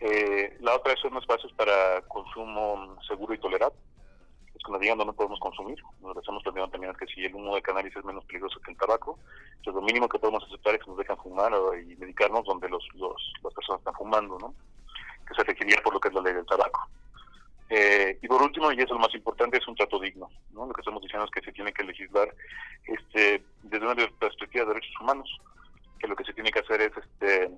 S7: Eh, la otra son espacios para consumo seguro y tolerado. Es que nos digan dónde podemos consumir. Lo que estamos planteando también es que si el humo de cannabis es menos peligroso que el tabaco, pues lo mínimo que podemos aceptar es que nos dejan fumar y medicarnos donde los, los, las personas están fumando, ¿no? Que se requería por lo que es la ley del tabaco. Eh, y por último, y eso es lo más importante, es un trato digno. ¿no? Lo que estamos diciendo es que se tiene que legislar este, desde una perspectiva de derechos humanos, que lo que se tiene que hacer es este,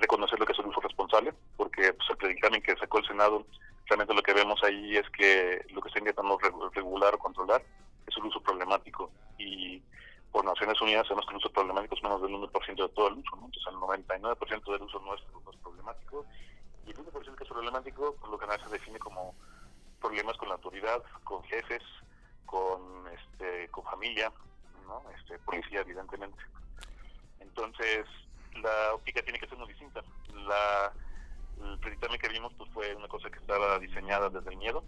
S7: reconocer lo que es el uso responsable, porque pues, el predictamen que sacó el Senado, realmente lo que vemos ahí es que lo que está intentando regu- regular o controlar es el uso problemático. Y por Naciones Unidas sabemos que el uso problemático es menos del 1% de todo el uso, ¿no? entonces el 99% del uso es, no es problemático. Y el 1% que es problemático, pues, lo que se define como problemas con la autoridad, con jefes, con este, con familia, ¿no? este, policía, evidentemente. Entonces, la óptica tiene que ser muy distinta. La, el predictamen que vimos pues, fue una cosa que estaba diseñada desde el miedo,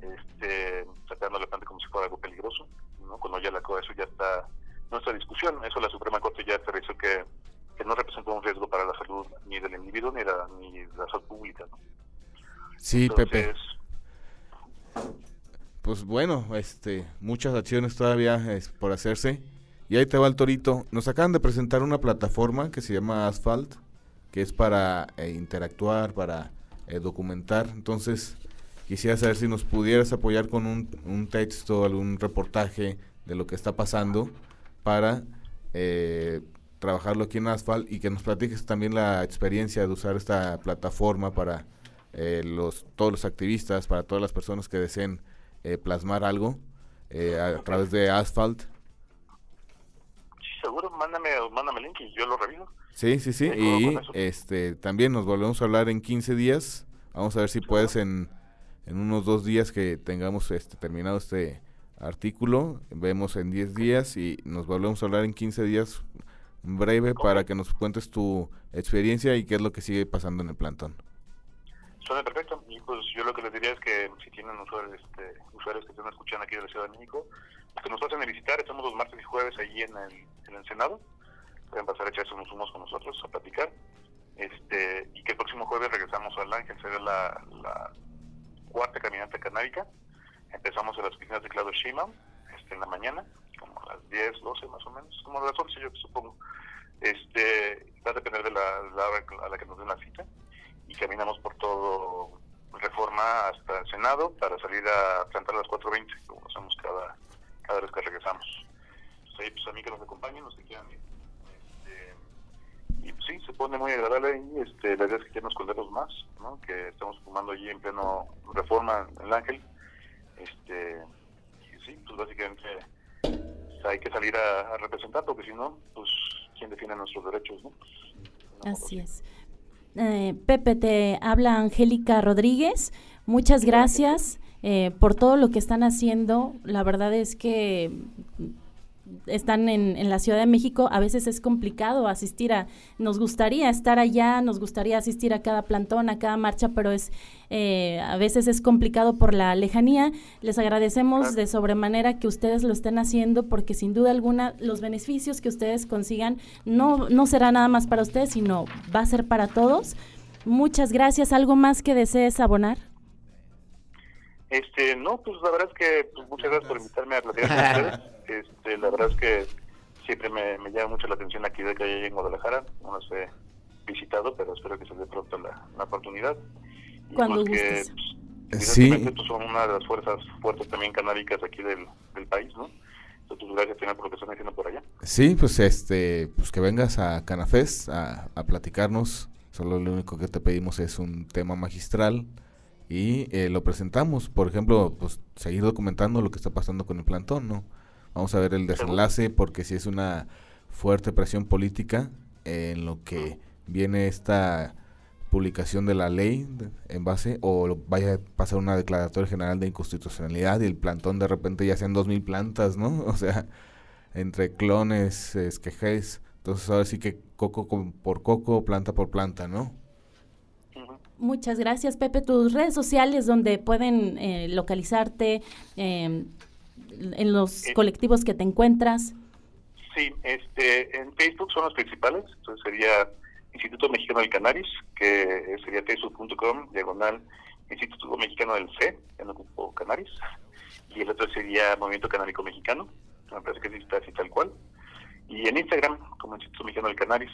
S7: este, sacando la planta como si fuera algo peligroso, ¿no? Cuando ya la cosa, eso ya está nuestra discusión, eso la Suprema Corte ya aterrizó que, que no representa un riesgo para la salud ni del individuo ni de la, ni de la salud pública, ¿no?
S4: Sí, Pepe.
S7: Entonces,
S4: Pues bueno, este, muchas acciones todavía es por hacerse. Y ahí te va el torito. Nos acaban de presentar una plataforma que se llama Asphalt, que es para eh, interactuar, para eh, documentar. Entonces, quisiera saber si nos pudieras apoyar con un, texto, algún reportaje de lo que está pasando para eh, trabajarlo aquí en Asphalt y que nos platiques también la experiencia de usar esta plataforma para eh, los todos los activistas, para todas las personas que deseen eh, plasmar algo a, través de Asphalt.
S7: Seguro, mándame, mándame el link y yo lo reviso.
S4: Sí, sí, sí. Y este también nos volvemos a hablar en 15 días. Vamos a ver si puedes en, en unos dos días que tengamos este terminado este artículo. Vemos en 10 días y nos volvemos a hablar en 15 días breve para que nos cuentes tu experiencia y qué es lo que sigue pasando en el plantón.
S7: Suena perfecto. Y pues yo lo que les diría es que si tienen usuarios, este, usuarios que estén escuchando aquí de la Ciudad de México, que nos pasen a visitar. Estamos los martes y jueves allí en el, en el Senado. Pueden pasar a echarse unos humos con nosotros a platicar. Este, y que el próximo jueves regresamos al Ángel, será la, la cuarta caminata canábica. Empezamos en las oficinas de Claudio Sheinbaum este, en la mañana, como a las 10, 12 más o menos, como a las 11 yo supongo. Este, va a depender de la, hora a la que nos den la cita y caminamos por todo Reforma hasta el Senado para salir a plantar a las 4.20, como hacemos cada, cada vez que regresamos. Entonces, ahí, pues a mí que nos acompañen, los que quieran. Este, y pues, sí, se pone muy agradable y este, la idea es que ya nos contemos más, ¿no? Que estamos fumando allí en pleno reforma en el Ángel. Este, y sí, pues básicamente hay que salir a, representar, porque si no, pues, ¿quién define nuestros derechos, no?
S2: Así es. Eh, Pepe, te habla Angélica Rodríguez. Muchas gracias eh, por todo lo que están haciendo. La verdad es que están en, en, la Ciudad de México, a veces es complicado asistir a, nos gustaría estar allá, nos gustaría asistir a cada plantón, a cada marcha, pero es, eh, a veces es complicado por la lejanía. Les agradecemos de sobremanera que ustedes lo estén haciendo, porque sin duda alguna los beneficios que ustedes consigan no, no será nada más para ustedes, sino va a ser para todos. Muchas gracias. ¿Algo más que desees abonar?
S7: Este, no, pues la verdad es que pues, muchas gracias por invitarme a platicar con ustedes. Este, la verdad es que siempre me, llama mucho la atención la actividad que hay en Guadalajara. No los he visitado, pero espero que se dé pronto la, oportunidad.
S2: Cuando pues que,
S7: pues, sí. Pues, son una de las fuerzas fuertes también canábicas aquí del, del país, ¿no? Entonces, gracias por lo que están haciendo por allá.
S4: Sí, pues este, pues que vengas a Canafest a, a platicarnos. Solo lo único que te pedimos es un tema magistral y eh, lo presentamos. Por ejemplo, pues seguir documentando lo que está pasando con el plantón, ¿no? Vamos a ver el desenlace porque si es una fuerte presión política en lo que viene esta publicación de la ley en base o vaya a pasar una declaratoria general de inconstitucionalidad y el plantón de repente ya sean dos mil plantas, ¿no? O sea, entre clones, esquejes, entonces ahora sí que coco por coco, planta por planta, ¿no?
S2: Muchas gracias, Pepe. Tus redes sociales donde pueden eh, localizarte em, en los eh. colectivos que te encuentras.
S7: Sí, este, en Facebook son los principales. Entonces sería Instituto Mexicano del Cannabis, que sería facebook.com, diagonal Instituto Mexicano del C, en ocupo Cannabis. Y el otro sería Movimiento Canábico Mexicano, me parece que sí está así tal cual. Y en Instagram, como Instituto Mexicano del Cannabis,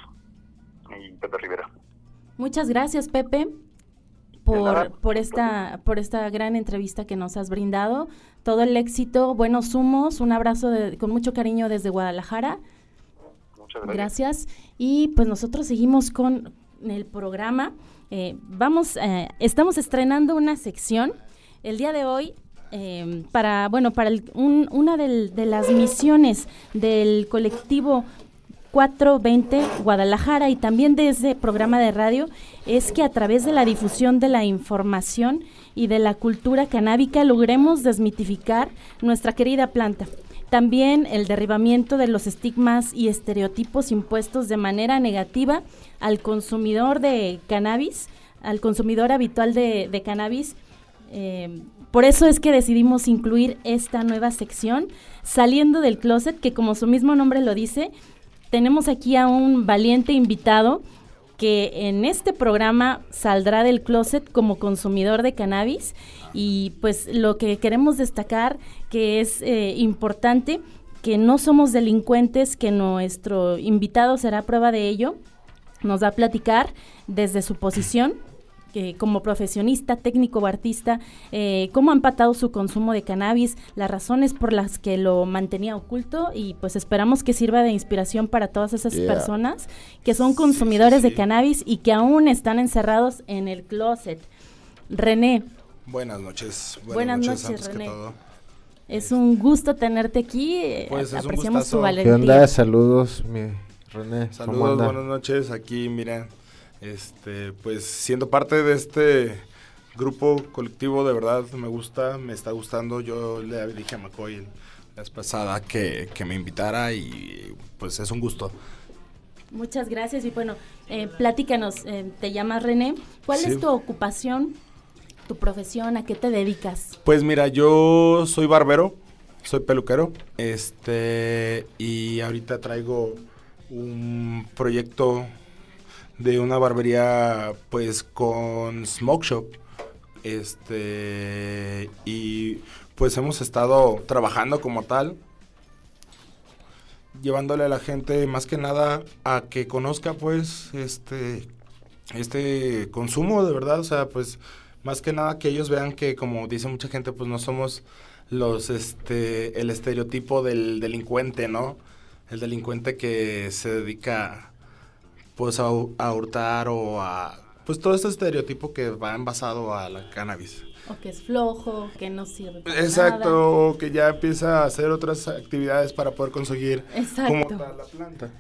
S7: y Pepe Rivera.
S2: Muchas gracias, Pepe por, por, esta, por esta gran entrevista que nos has brindado. Todo el éxito, buenos humos, un abrazo con mucho cariño desde Guadalajara.
S7: Muchas gracias.
S2: Y pues nosotros seguimos con el programa. Eh, vamos, eh, estamos estrenando una sección el día de hoy eh, para, bueno, para una de las misiones del colectivo 420 Guadalajara y también de ese programa de radio es que a través de la difusión de la información y de la cultura canábica logremos desmitificar nuestra querida planta. También el derribamiento de los estigmas y estereotipos impuestos de manera negativa al consumidor de cannabis, al consumidor habitual de, cannabis. Eh, por eso es que decidimos incluir esta nueva sección, saliendo del closet, que como su mismo nombre lo dice, tenemos aquí a un valiente invitado que en este programa saldrá del closet como consumidor de cannabis. Y pues lo que queremos destacar que es eh, importante que no somos delincuentes, que nuestro invitado será prueba de ello, nos va a platicar desde su posición como profesionista, técnico o artista, eh, cómo ha empatado su consumo de cannabis, las razones por las que lo mantenía oculto y pues esperamos que sirva de inspiración para todas esas personas que son consumidores de cannabis y que aún están encerrados en el closet. René.
S8: Buenas noches.
S2: Buenas, noches, René. Es un gusto tenerte aquí. Eh, pues apreciamos tu valentía.
S6: ¿Qué onda? Saludos, mi René.
S8: Saludos, buenas noches. Aquí, mira, este, pues siendo parte de este grupo colectivo, de verdad me gusta, me está gustando. Yo le dije a McCoy la vez pasada que, me invitara y pues es un gusto.
S2: Muchas gracias y bueno, eh, platícanos, eh, te llamas René, ¿cuál es tu ocupación, tu profesión, a qué te dedicas?
S8: Pues mira, yo soy barbero, soy peluquero, este, y ahorita traigo un proyecto de una barbería pues con Smoke Shop. Este y pues hemos estado trabajando como tal llevándole a la gente más que nada a que conozca pues este este consumo de verdad, o sea, pues más que nada que ellos vean que como dice mucha gente, pues no somos los este el estereotipo del delincuente, ¿no? El delincuente que se dedica pues a, a hurtar o a pues todo este estereotipo que va envasado a la cannabis.
S2: O que es flojo, que no sirve para
S8: Exacto,
S2: nada.
S8: o que ya empieza a hacer otras actividades para poder conseguir como
S2: Exacto.
S8: tal la planta.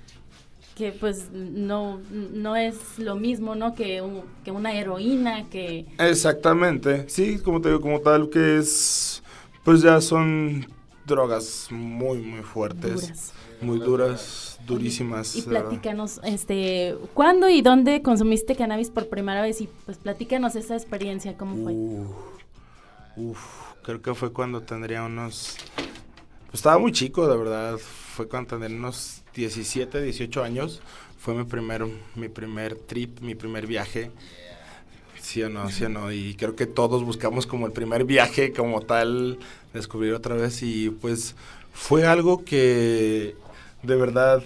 S2: Que pues no, no es lo mismo, ¿no? Que, un- que una heroína, que...
S8: Exactamente, sí, como te digo, como tal que es, pues ya son drogas muy, muy fuertes,
S2: Duras.
S8: muy duras, durísimas.
S2: Y
S8: verdad.
S2: platícanos, este, ¿cuándo y dónde consumiste cannabis por primera vez? Y pues platícanos esa experiencia, ¿cómo fue?
S8: Uf, uf, creo que fue cuando tendría unos, pues estaba muy chico, de verdad, fue cuando tendría unos 17, 18 años, fue mi primer, mi primer trip, mi primer viaje. Sí o no, sí o no. Y creo que todos buscamos como el primer viaje como tal, descubrir otra vez. Y pues fue algo que de verdad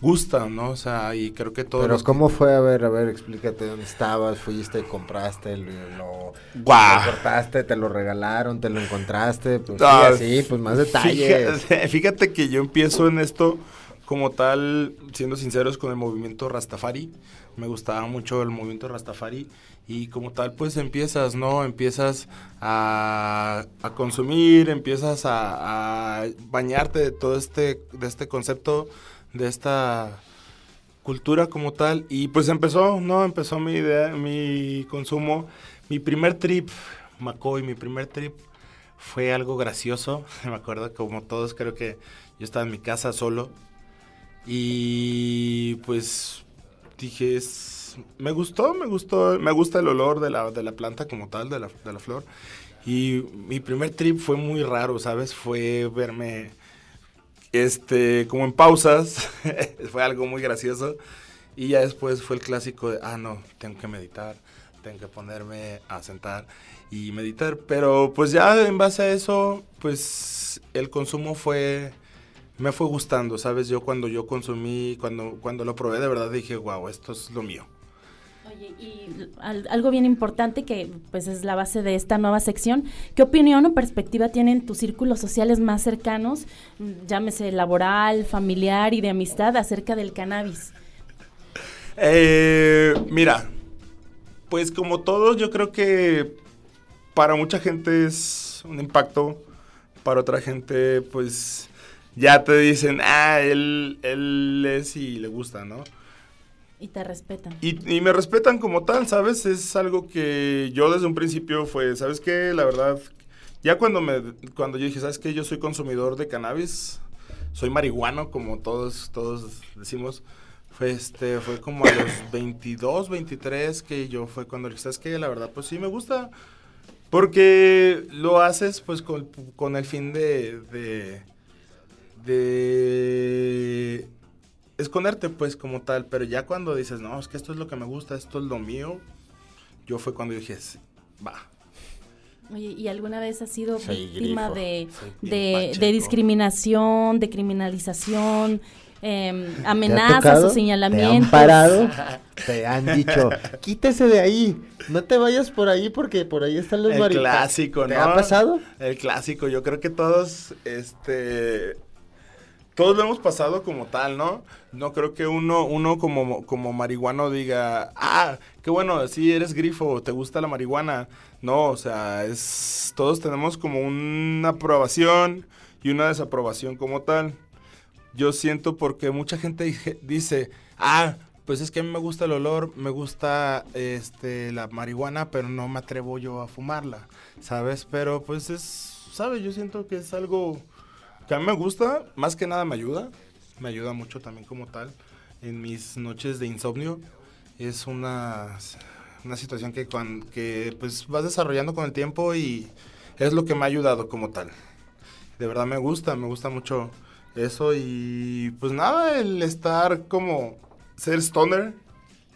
S8: gusta, ¿no? O sea, y creo que todos...
S6: Pero
S8: los-
S6: ¿cómo fue? A ver, a ver, explícate dónde estabas, fuiste, compraste, lo, lo,
S8: ¡Guau!
S6: lo cortaste, te lo regalaron, te lo encontraste, pues
S8: Ah,
S6: sí, así, pues más detalles.
S8: Fíjate, fíjate que yo empiezo en esto como tal, siendo sinceros, con el movimiento Rastafari. Me gustaba mucho el movimiento Rastafari y como tal, pues empiezas, ¿no? Empiezas a, a consumir, empiezas a, bañarte de todo este, de este concepto, de esta cultura como tal y pues empezó, ¿no? Empezó mi idea, mi consumo, mi primer trip, McCoy, mi primer trip fue algo gracioso, me acuerdo como todos creo que yo estaba en mi casa solo y pues dije, es- me gustó, me gustó, me gusta el olor de la, de la planta como tal, de la, de la flor y mi primer trip fue muy raro, ¿sabes? Fue verme este, como en pausas, fue algo muy gracioso. Y ya después fue el clásico de, ah, no, tengo que meditar, tengo que ponerme a sentar y meditar. Pero pues ya en base a eso, pues el consumo fue, me fue gustando, ¿sabes? Yo cuando yo consumí, cuando, cuando lo probé de verdad dije, wow, esto es lo mío.
S2: Oye, y al- algo bien importante que pues es la base de esta nueva sección, ¿qué opinión o perspectiva tienen tus círculos sociales más cercanos, llámese laboral, familiar y de amistad acerca del cannabis?
S8: Eh, mira, pues como todos, yo creo que para mucha gente es un impacto, para otra gente, pues ya te dicen, ah, él, él es y le gusta, ¿no?
S2: Y te respetan.
S8: Y, y me respetan como tal, ¿sabes? Es algo que yo desde un principio fue, ¿sabes qué? La verdad, ya cuando me cuando yo dije, ¿sabes qué? Yo soy consumidor de cannabis, soy marihuano, como todos, todos decimos. Fue, este, fue como a los 22, 23 que yo fue cuando dije, ¿sabes qué? La verdad, pues sí me gusta. Porque lo haces pues con, con el fin de, de, de esconderte pues como tal, pero ya cuando dices, no, es que esto es lo que me gusta, esto es lo mío, yo fue cuando dije, "Sí, va.
S2: Oye, ¿y alguna vez has sido
S6: Soy
S2: víctima de, de, discriminación, de criminalización, em,
S6: ¿Te
S2: amenazas o señalamientos?
S6: Te han parado, te han dicho, quítese de ahí, no te vayas por ahí porque por ahí están los
S8: El clásico,
S6: ¿Te
S8: ¿no?
S6: ha pasado?
S8: El clásico, yo creo que todos, este, todos lo hemos pasado como tal, ¿no? No creo que uno, uno como, como marihuano diga, ah, qué bueno, sí eres grifo, te gusta la marihuana. No, o sea, es, todos tenemos como una aprobación y una desaprobación como tal. Yo siento porque mucha gente dice, ah, pues es que a mí me gusta el olor, me gusta este la marihuana, pero no me atrevo yo a fumarla, ¿sabes? Pero pues es, ¿sabes? Yo siento que es algo que a mí me gusta, más que nada me ayuda, me ayuda mucho también como tal en mis noches de insomnio. Es una, una situación que, que pues vas desarrollando con el tiempo y es lo que me ha ayudado como tal. De verdad me gusta, me gusta mucho eso y pues nada, el estar como ser stoner,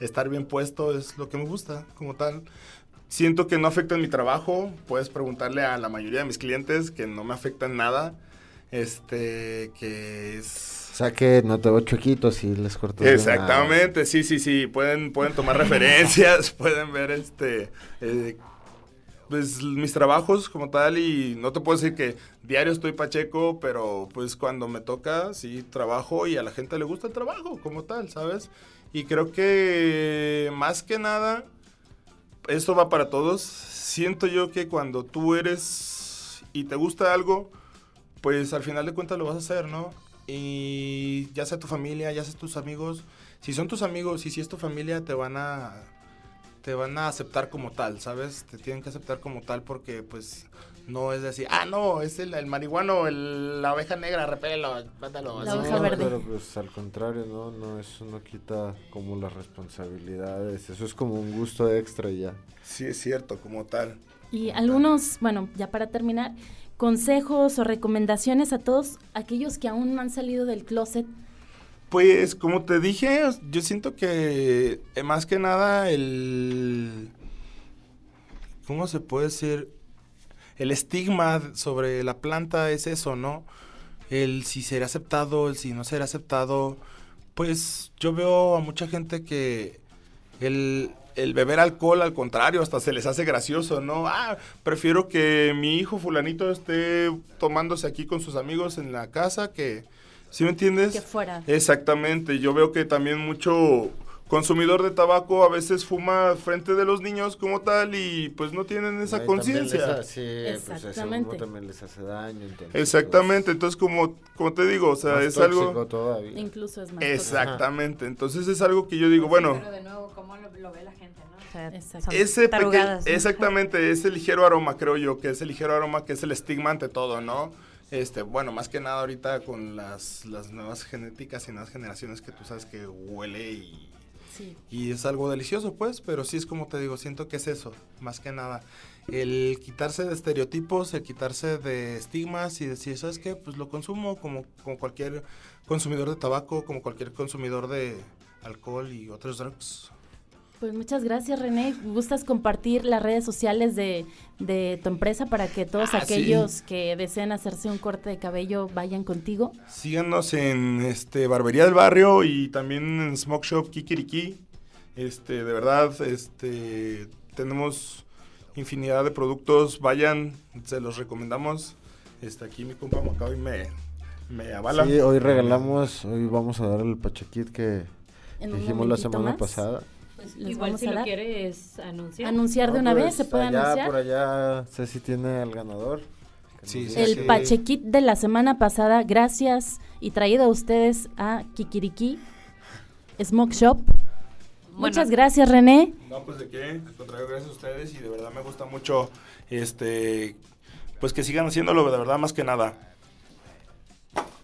S8: estar bien puesto es lo que me gusta como tal. Siento que no afecta en mi trabajo, puedes preguntarle a la mayoría de mis clientes que no me afecta en nada, este, que es...
S6: O sea que no te veo chiquitos y les corto. una-
S8: Exactamente, sí, sí, sí, pueden, pueden tomar referencias, pueden ver este, eh, pues mis trabajos como tal y no te puedo decir que diario estoy pacheco, pero pues cuando me toca, sí, trabajo y a la gente le gusta el trabajo como tal, ¿sabes? Y creo que más que nada, esto va para todos. Siento yo que cuando tú eres y te gusta algo, pues al final de cuentas lo vas a hacer, ¿no? Y ya sea tu familia, ya sea tus amigos, si son tus amigos y si es tu familia, te van a te van a aceptar como tal, ¿sabes? Te tienen que aceptar como tal porque pues no es decir, ah, no, es el, el marihuano, el- la oveja negra, repélelo, mátalo.
S2: La
S8: así.
S2: oveja
S6: No,
S2: verde.
S6: Pero pues al contrario, ¿no? No, eso no quita como las responsabilidades. Eso es como un gusto extra ya.
S8: Sí, es cierto, como tal.
S2: Y algunos, bueno, ya para terminar, consejos o recomendaciones a todos aquellos que aún no han salido del closet.
S8: Pues como te dije, yo siento que eh, más que nada el... ¿Cómo se puede decir? El estigma sobre la planta es eso, ¿no? El si será aceptado, el si no será aceptado. Pues yo veo a mucha gente que el, el beber alcohol, al contrario, hasta se les hace gracioso, ¿no? Ah, prefiero que mi hijo fulanito esté tomándose aquí con sus amigos en la casa que... ¿Sí me entiendes?
S2: Que fuera.
S8: Exactamente, yo veo que también mucho consumidor de tabaco a veces fuma frente de los niños como tal y pues no tienen esa conciencia.
S6: Sí, pues ese
S2: Exactamente.
S6: también les hace daño. entonces,
S8: Exactamente, entonces como, como te digo, o
S6: pues,
S8: sea,
S6: más
S8: es algo...
S6: todavía.
S2: Incluso es más
S8: Exactamente, entonces es algo que yo digo, bueno,
S3: Pero de nuevo, ¿cómo lo, lo ve la gente, no? O sea,
S8: ese peque-
S3: tarugadas, ¿no?
S8: exactamente, ese ligero aroma, creo yo, que es el ligero aroma que es el estigma ante todo, ¿no? Este, bueno, más que nada ahorita con las, las nuevas genéticas y nuevas generaciones que tú sabes que huele y Y es algo delicioso, pues, pero sí es como te digo, siento que es eso, más que nada. El quitarse de estereotipos, el quitarse de estigmas y decir, ¿sabes qué? Pues lo consumo como, como cualquier consumidor de tabaco, como cualquier consumidor de alcohol y otros drugs.
S2: Pues muchas gracias, René. ¿Gustas compartir las redes sociales de, de tu empresa para que todos
S8: Ah, sí.
S2: aquellos que deseen hacerse un corte de cabello vayan contigo?
S8: Síganos en este Barbería del Barrio y también en Smoke Shop Kikiriki. Este, de verdad, este tenemos infinidad de productos, vayan, se los recomendamos. Este, aquí mi compa Macabi me, me avala.
S6: Sí, hoy regalamos, hoy vamos a dar el Pachequit que dijimos la semana
S2: más.
S6: pasada.
S2: Les
S3: Igual si lo quieres anunciar.
S2: Anunciar de
S6: No,
S2: una
S6: pues,
S2: vez, se puede
S6: allá,
S2: anunciar.
S6: Por allá, Ceci tiene al ganador.
S8: Sí, sí,
S2: El
S8: sí.
S2: Pachequit de la semana pasada, gracias y traído a ustedes a Kikiriki Smoke Shop. Muchas gracias, René.
S8: No, pues de qué, al contrario, gracias a ustedes y de verdad me gusta mucho, este, pues que sigan haciéndolo, de verdad, más que nada.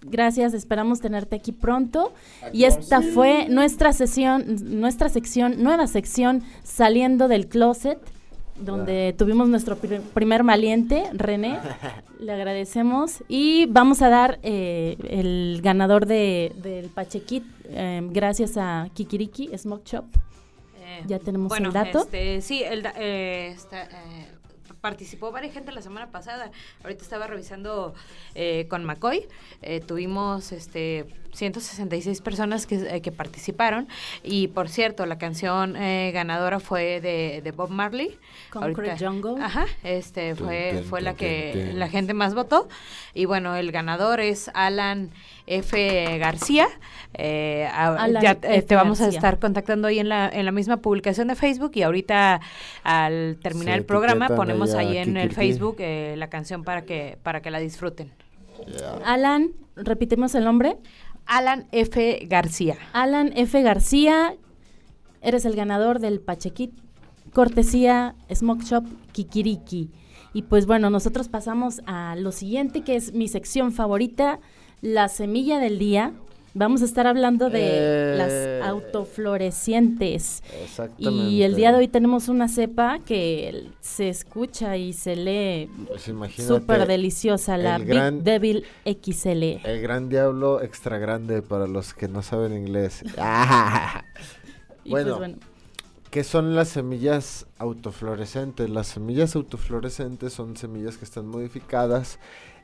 S2: Gracias, esperamos tenerte aquí pronto. Y esta fue nuestra sesión, nuestra sección, nueva sección saliendo del closet, donde tuvimos nuestro pri- primer valiente, René. Le agradecemos y vamos a dar eh, el ganador de, del Pachequit, eh, gracias a Kikiriki Smoke Shop.
S3: Eh,
S2: Ya tenemos
S3: bueno,
S2: el dato.
S3: Este, sí, el da- eh, está, eh, participó varias gente la semana pasada. Ahorita estaba revisando eh, con McCoy. Eh, tuvimos este 166 personas que, eh, que participaron. Y por cierto, la canción eh, ganadora fue de, de Bob Marley.
S2: Concrete Jungle.
S3: Ajá, este fue, fue la que la gente más votó. Y bueno, el ganador es Alan F. García. Eh, a- ya eh, te vamos a estar contactando ahí en la, en la misma publicación de Facebook y ahorita al terminar el programa ponemos
S6: ahí
S3: en el. Facebook eh, la canción para que para que la disfruten.
S2: Alan, repetimos el nombre.
S3: Alan F. García.
S2: Alan F. García, eres el ganador del Pachequit, cortesía Smoke Shop Kikiriki. Y pues bueno, nosotros pasamos a lo siguiente, que es mi sección favorita, la semilla del día. Vamos a estar hablando de
S6: Eh.
S2: las autoflorecientes.
S6: Exactamente.
S2: Y el día de hoy tenemos una cepa que se escucha y se lee
S6: Pues
S2: súper deliciosa, la Big
S6: gran-
S2: Devil XL.
S6: El gran diablo extra grande para los que no saben inglés.
S2: Y
S6: bueno,
S2: pues bueno,
S6: ¿Qué son las semillas autofluorescentes? Las semillas autofluorescentes son semillas que están modificadas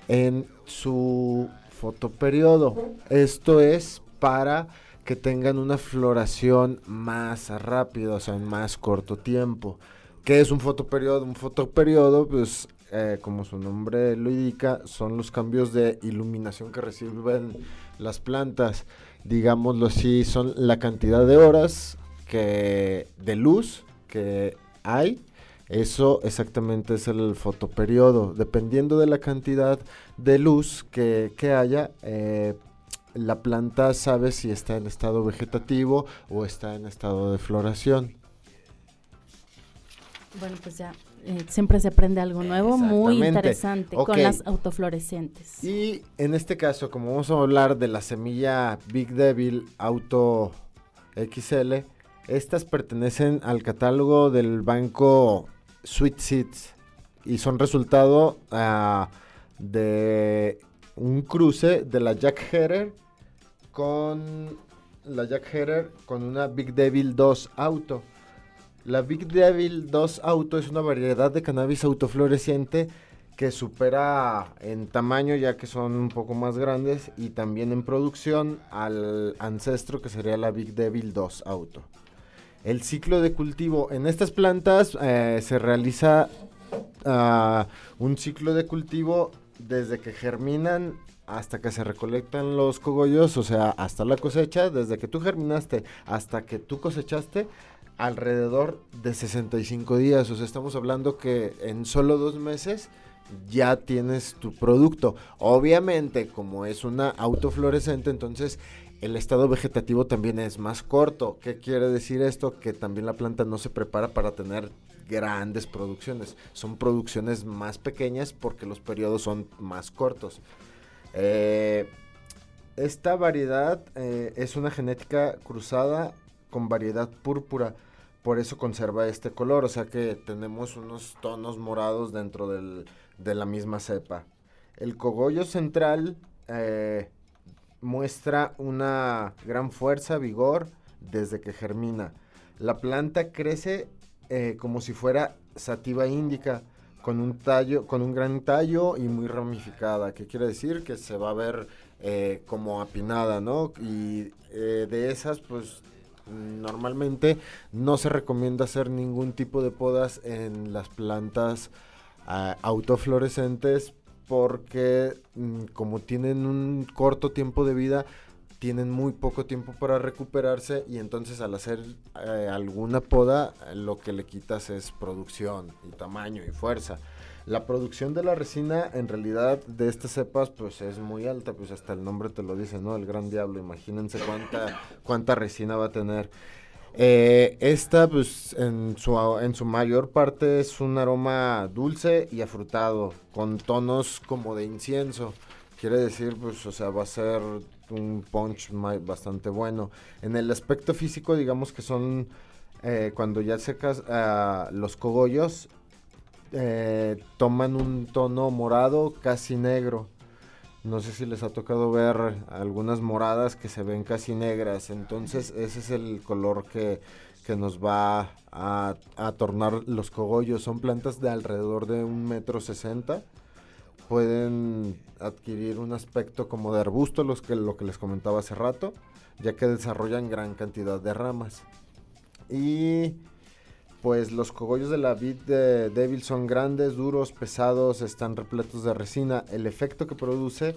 S6: en su fotoperiodo. Esto es para que tengan una floración más rápida, o sea, en más corto tiempo. ¿Qué es un fotoperiodo? Un fotoperiodo, pues, eh, como su nombre lo indica, son los cambios de iluminación que reciben las plantas. digámoslo así, son la cantidad de horas que de luz que hay. Eso exactamente es el fotoperiodo. Dependiendo de la cantidad de luz que, que haya, eh, la planta sabe si está en estado vegetativo o está en estado de floración.
S2: Bueno, pues ya eh, siempre se aprende algo nuevo, muy interesante, con las autofluorescentes.
S6: Y en este caso, como vamos a hablar de la semilla Big Devil Auto XL, estas pertenecen al catálogo del banco Sweet Seeds y son resultado uh, de un cruce de la Jack Herer con la Jack Herer con una Big Devil 2 Auto. La Big Devil 2 Auto es una variedad de cannabis autofloreciente que supera en tamaño ya que son un poco más grandes y también en producción al ancestro que sería la Big Devil 2 Auto. El ciclo de cultivo en estas plantas eh, se realiza uh, un ciclo de cultivo desde que germinan hasta que se recolectan los cogollos, o sea, hasta la cosecha, desde que tú germinaste hasta que tú cosechaste, alrededor de 65 días. O sea, estamos hablando que en solo dos meses ya tienes tu producto. Obviamente, como es una autofluorescente, entonces el estado vegetativo también es más corto. ¿Qué quiere decir esto? Que también la planta no se prepara para tener grandes producciones. Son producciones más pequeñas porque los periodos son más cortos. Eh, esta variedad eh, es una genética cruzada con variedad púrpura, por eso conserva este color, o sea que tenemos unos tonos morados dentro de la misma cepa. El cogollo central eh, muestra una gran fuerza, vigor, desde que germina. La planta crece como si fuera sativa índica, con un tallo, con un gran tallo y muy ramificada, que quiere decir que se va a ver eh, como apinada, ¿no? Y eh, de esas, pues normalmente no se recomienda hacer ningún tipo de podas en las plantas uh, autofluorescentes porque mm, como tienen un corto tiempo de vida, tienen muy poco tiempo para recuperarse y entonces al hacer eh, alguna poda lo que le quitas es producción y tamaño y fuerza. La producción de la resina en realidad de estas cepas pues es muy alta, pues hasta el nombre te lo dice, ¿no? El gran diablo, imagínense cuánta, cuánta resina va a tener. Eh, esta pues en su, en su mayor parte es un aroma dulce y afrutado, con tonos como de incienso. Quiere decir, pues, o sea, va a ser un punch bastante bueno. En el aspecto físico, digamos que son eh, cuando ya secas uh, los cogollos, eh, toman un tono morado casi negro. No sé si les ha tocado ver algunas moradas que se ven casi negras. Entonces ese es el color que, que nos va a, a, tornar los cogollos. Son plantas de alrededor de un metro sesenta pueden adquirir un aspecto como de arbusto, los que, lo que les comentaba hace rato, ya que desarrollan gran cantidad de ramas. Y pues los cogollos de la vid de débil son grandes, duros, pesados, están repletos de resina. El efecto que produce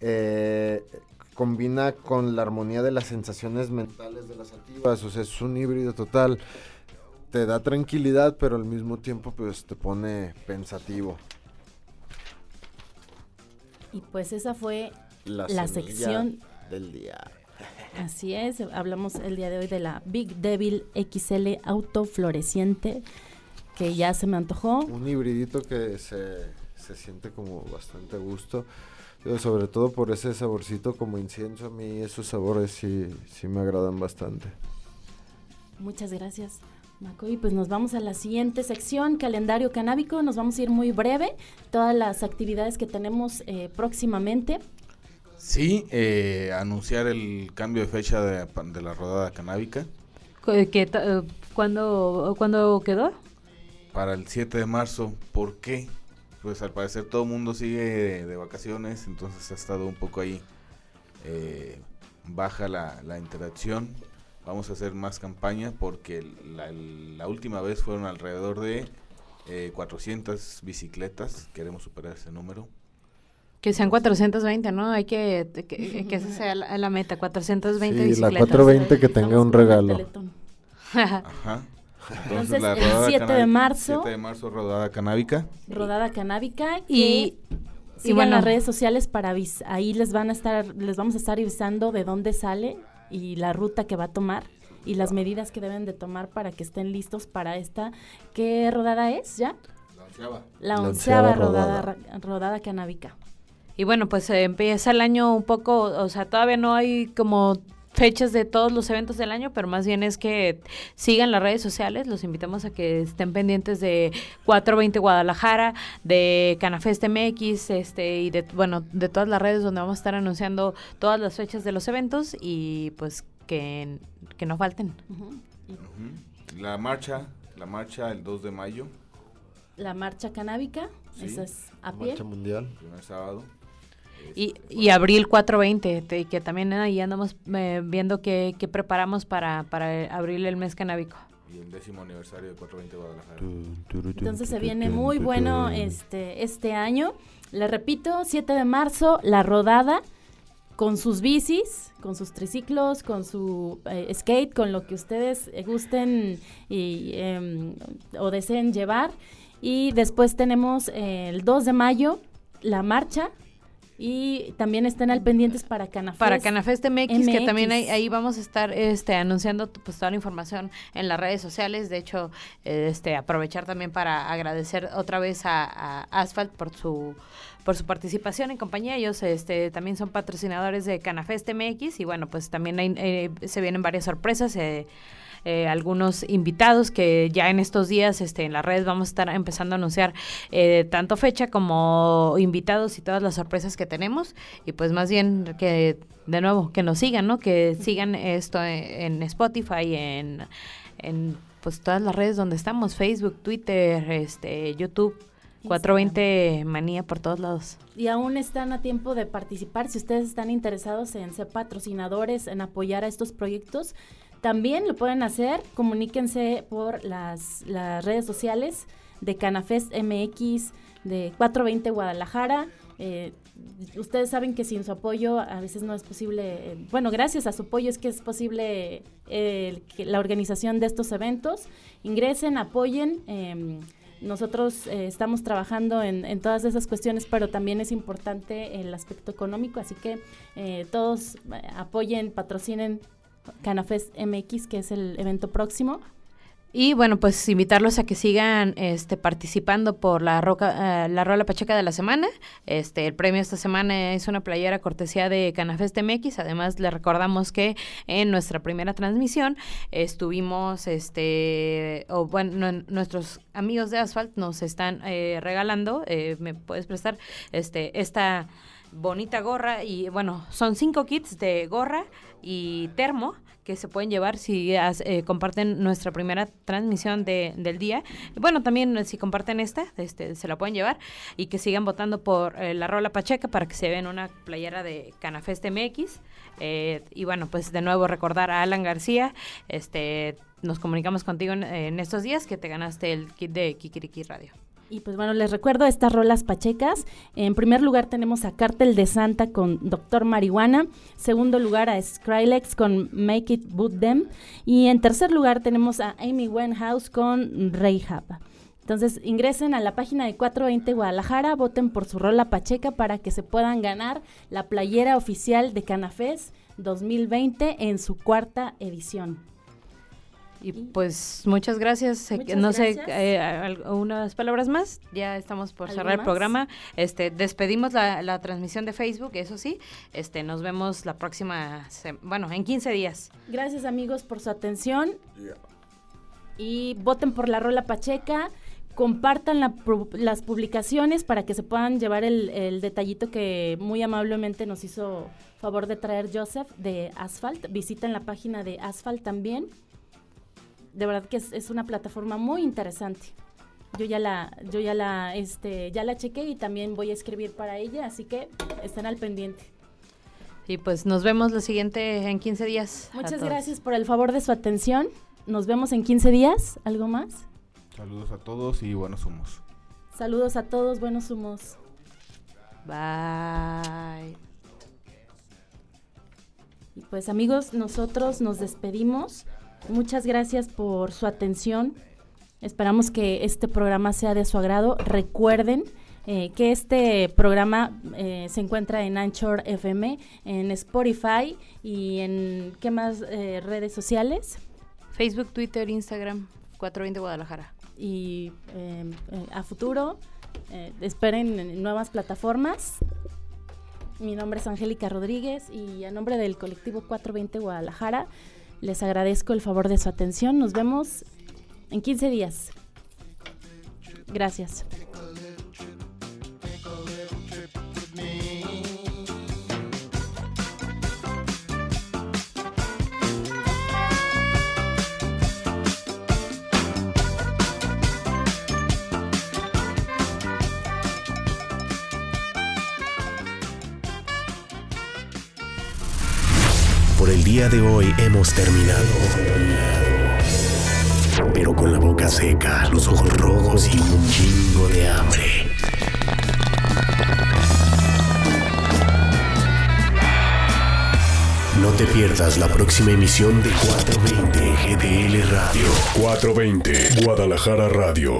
S6: eh, combina con la armonía de las sensaciones mentales de las sativas, o sea, es un híbrido total. Te da tranquilidad, pero al mismo tiempo pues te pone pensativo.
S2: Y pues esa fue la, sección
S6: del día.
S2: Así es, hablamos el día de hoy de la Big Devil XL autofloreciente, que ya se me antojó.
S6: Un hibridito que se, se siente como bastante gusto, sobre todo por ese saborcito como incienso, a mí esos sabores sí, sí me agradan bastante.
S2: Muchas gracias. Macoy, pues nos vamos a la siguiente sección, calendario canábico. Nos vamos a ir muy breve, todas las actividades que tenemos eh, próximamente.
S4: Sí, eh, anunciar el cambio de fecha de, la rodada canábica.
S3: ¿Qué, eh, ¿cuándo, ¿Cuándo quedó?
S4: Para el 7 de marzo. ¿Por qué? Pues al parecer todo el mundo sigue de, vacaciones, entonces ha estado un poco ahí baja la, la interacción vamos a hacer más campaña porque la, última vez fueron alrededor de 400 eh, bicicletas, queremos superar ese número.
S3: Que sean 420, ¿no? Hay que, que, que esa sea la, la meta, 420
S6: Sí, la
S3: bicicletas.
S6: 420 que tenga
S2: Vamos
S6: un regalo.
S4: Ajá.
S2: Entonces,
S4: la
S2: el
S4: rodada
S2: 7 de
S4: canábica-
S2: marzo.
S4: 7 de marzo, rodada canábica.
S2: Rodada canábica
S3: Y-
S2: y sigan
S3: bueno.
S2: las redes sociales para ahí les van a estar les vamos a estar avisando de dónde sale y la ruta que va a tomar y las medidas que deben de tomar para que estén listos para esta qué rodada es ya la
S6: La
S2: onceava
S6: onceava
S2: rodada
S6: rodada.
S2: rodada canábica
S3: Y bueno, pues eh, empieza el año un poco, o sea, todavía no hay como fechas de todos los eventos del año, pero más bien es que sigan las redes sociales, los invitamos a que estén pendientes de 420 Guadalajara, de Canafest MX, este, y de, bueno, de todas las redes donde vamos a estar anunciando todas las fechas de los eventos y pues que, que no falten.
S4: La marcha, la marcha el 2 de mayo,
S2: la marcha canábica
S4: Sí.
S2: esa es a pie
S6: Marcha mundial.
S4: primer sábado.
S3: Y, y abril 420, te- que también ahí andamos eh, viendo qué, qué preparamos para, para abrir el mes canábico.
S4: Y el décimo aniversario de 420 Guadalajara.
S2: Entonces se viene muy bueno este, este año. Le repito, 7 de marzo, la rodada con sus bicis, con sus triciclos, con su eh, skate, con lo que ustedes eh, gusten y, em, o deseen llevar. Y después tenemos eh, el 2 de mayo, la marcha. Y también estén al pendientes para Canafest.
S3: Para Canafest MX, que también ahí, ahí vamos a estar este, anunciando pues, toda la información en las redes sociales. De hecho, este, aprovechar también para agradecer otra vez a, a Asphalt por su por su participación en compañía. Ellos este, también son patrocinadores de Canafest MX y bueno, pues también hay, eh, se vienen varias sorpresas. eh, eh, algunos invitados que ya en estos días este, en las redes vamos a estar empezando a anunciar eh, tanto fecha como invitados y todas las sorpresas que tenemos y pues más bien que de nuevo que nos sigan, ¿no? Que sigan esto en, en Spotify, en, en pues todas las redes donde estamos, Facebook, Twitter, este, YouTube, 420 Manía por todos lados.
S2: Y aún están a tiempo de participar. Si ustedes están interesados en ser patrocinadores, en apoyar a estos proyectos, también lo pueden hacer. Comuníquense por las, las redes sociales de Canafest MX, de 420 Guadalajara. Eh, ustedes saben que sin su apoyo a veces no es posible, eh, bueno, gracias a su apoyo es que es posible eh, que la organización de estos eventos. Ingresen, apoyen. em, nosotros estamos trabajando en, todas esas cuestiones, pero también es importante el aspecto económico, así que todos apoyen, patrocinen Canafest MX, que es el evento próximo.
S3: Y bueno, pues invitarlos a que sigan este, participando por la roca, eh, la rola pacheca de la semana. Este, el premio esta semana es una playera cortesía de Canafest MX. Además, le recordamos que en nuestra primera transmisión estuvimos, este, o bueno, nuestros amigos de Asphalt nos están eh, regalando, eh, me puedes prestar, este, esta bonita gorra y bueno, son cinco kits de gorra y termo que se pueden llevar si eh, comparten nuestra primera transmisión de, del día. Bueno, también eh, si comparten esta, este, se la pueden llevar y que sigan votando por eh, la Rola Pacheca para que se vean una playera de Canafest MX. Eh, y bueno, pues de nuevo recordar a Alan García, este nos comunicamos contigo en estos días que te ganaste el kit de Kikiriki Radio.
S2: Y pues bueno, les recuerdo estas rolas pachecas. En primer lugar tenemos a Cártel de Santa con Doctor Marihuana. Segundo lugar a Skrillex con Make It Boot Them. Y en tercer lugar tenemos a Amy Winehouse con Rehab. Entonces ingresen a la página de 420 Guadalajara, voten por su rola pacheca para que se puedan ganar la playera oficial de Canafés 2020 en su cuarta edición.
S3: Y pues muchas gracias.
S2: Muchas
S3: no sé, eh, unas palabras más. Ya estamos por
S2: ¿Algo
S3: cerrar el programa. Este, despedimos la, la transmisión de Facebook, eso sí. Este, nos vemos la próxima, bueno, en 15 días.
S2: Gracias amigos por su atención. Y voten por la rola Pacheca. Compartan la las publicaciones para que se puedan llevar el, el detallito que muy amablemente nos hizo favor de traer Joseph de Asphalt. Visiten la página de Asphalt también. De verdad que es, es una plataforma muy interesante. Yo ya la, yo ya la, este, ya la chequé y también voy a escribir para ella, así que estén al pendiente.
S3: Y pues nos vemos la siguiente en 15 días.
S2: Muchas gracias por el favor de su atención. Nos vemos en 15 días. ¿Algo más?
S4: Saludos a todos y buenos humos.
S2: Saludos a todos, buenos humos.
S3: Bye.
S2: Y pues amigos, nosotros nos despedimos. Muchas gracias por su atención. Esperamos que este programa sea de su agrado. Recuerden eh, que este programa eh, se encuentra en Anchor FM, en Spotify y en ¿qué más eh, redes sociales?
S3: Facebook, Twitter, Instagram, 420 Guadalajara.
S2: Y em, a futuro esperen nuevas plataformas. Mi nombre es Angélica Rodríguez y a nombre del colectivo 420 Guadalajara les agradezco el favor de su atención. Nos vemos en 15 días. Gracias.
S1: Día de hoy hemos terminado. Pero con la boca seca, los ojos rojos y un chingo de hambre. No te pierdas la próxima emisión de 420 GDL Radio. 420 Guadalajara Radio.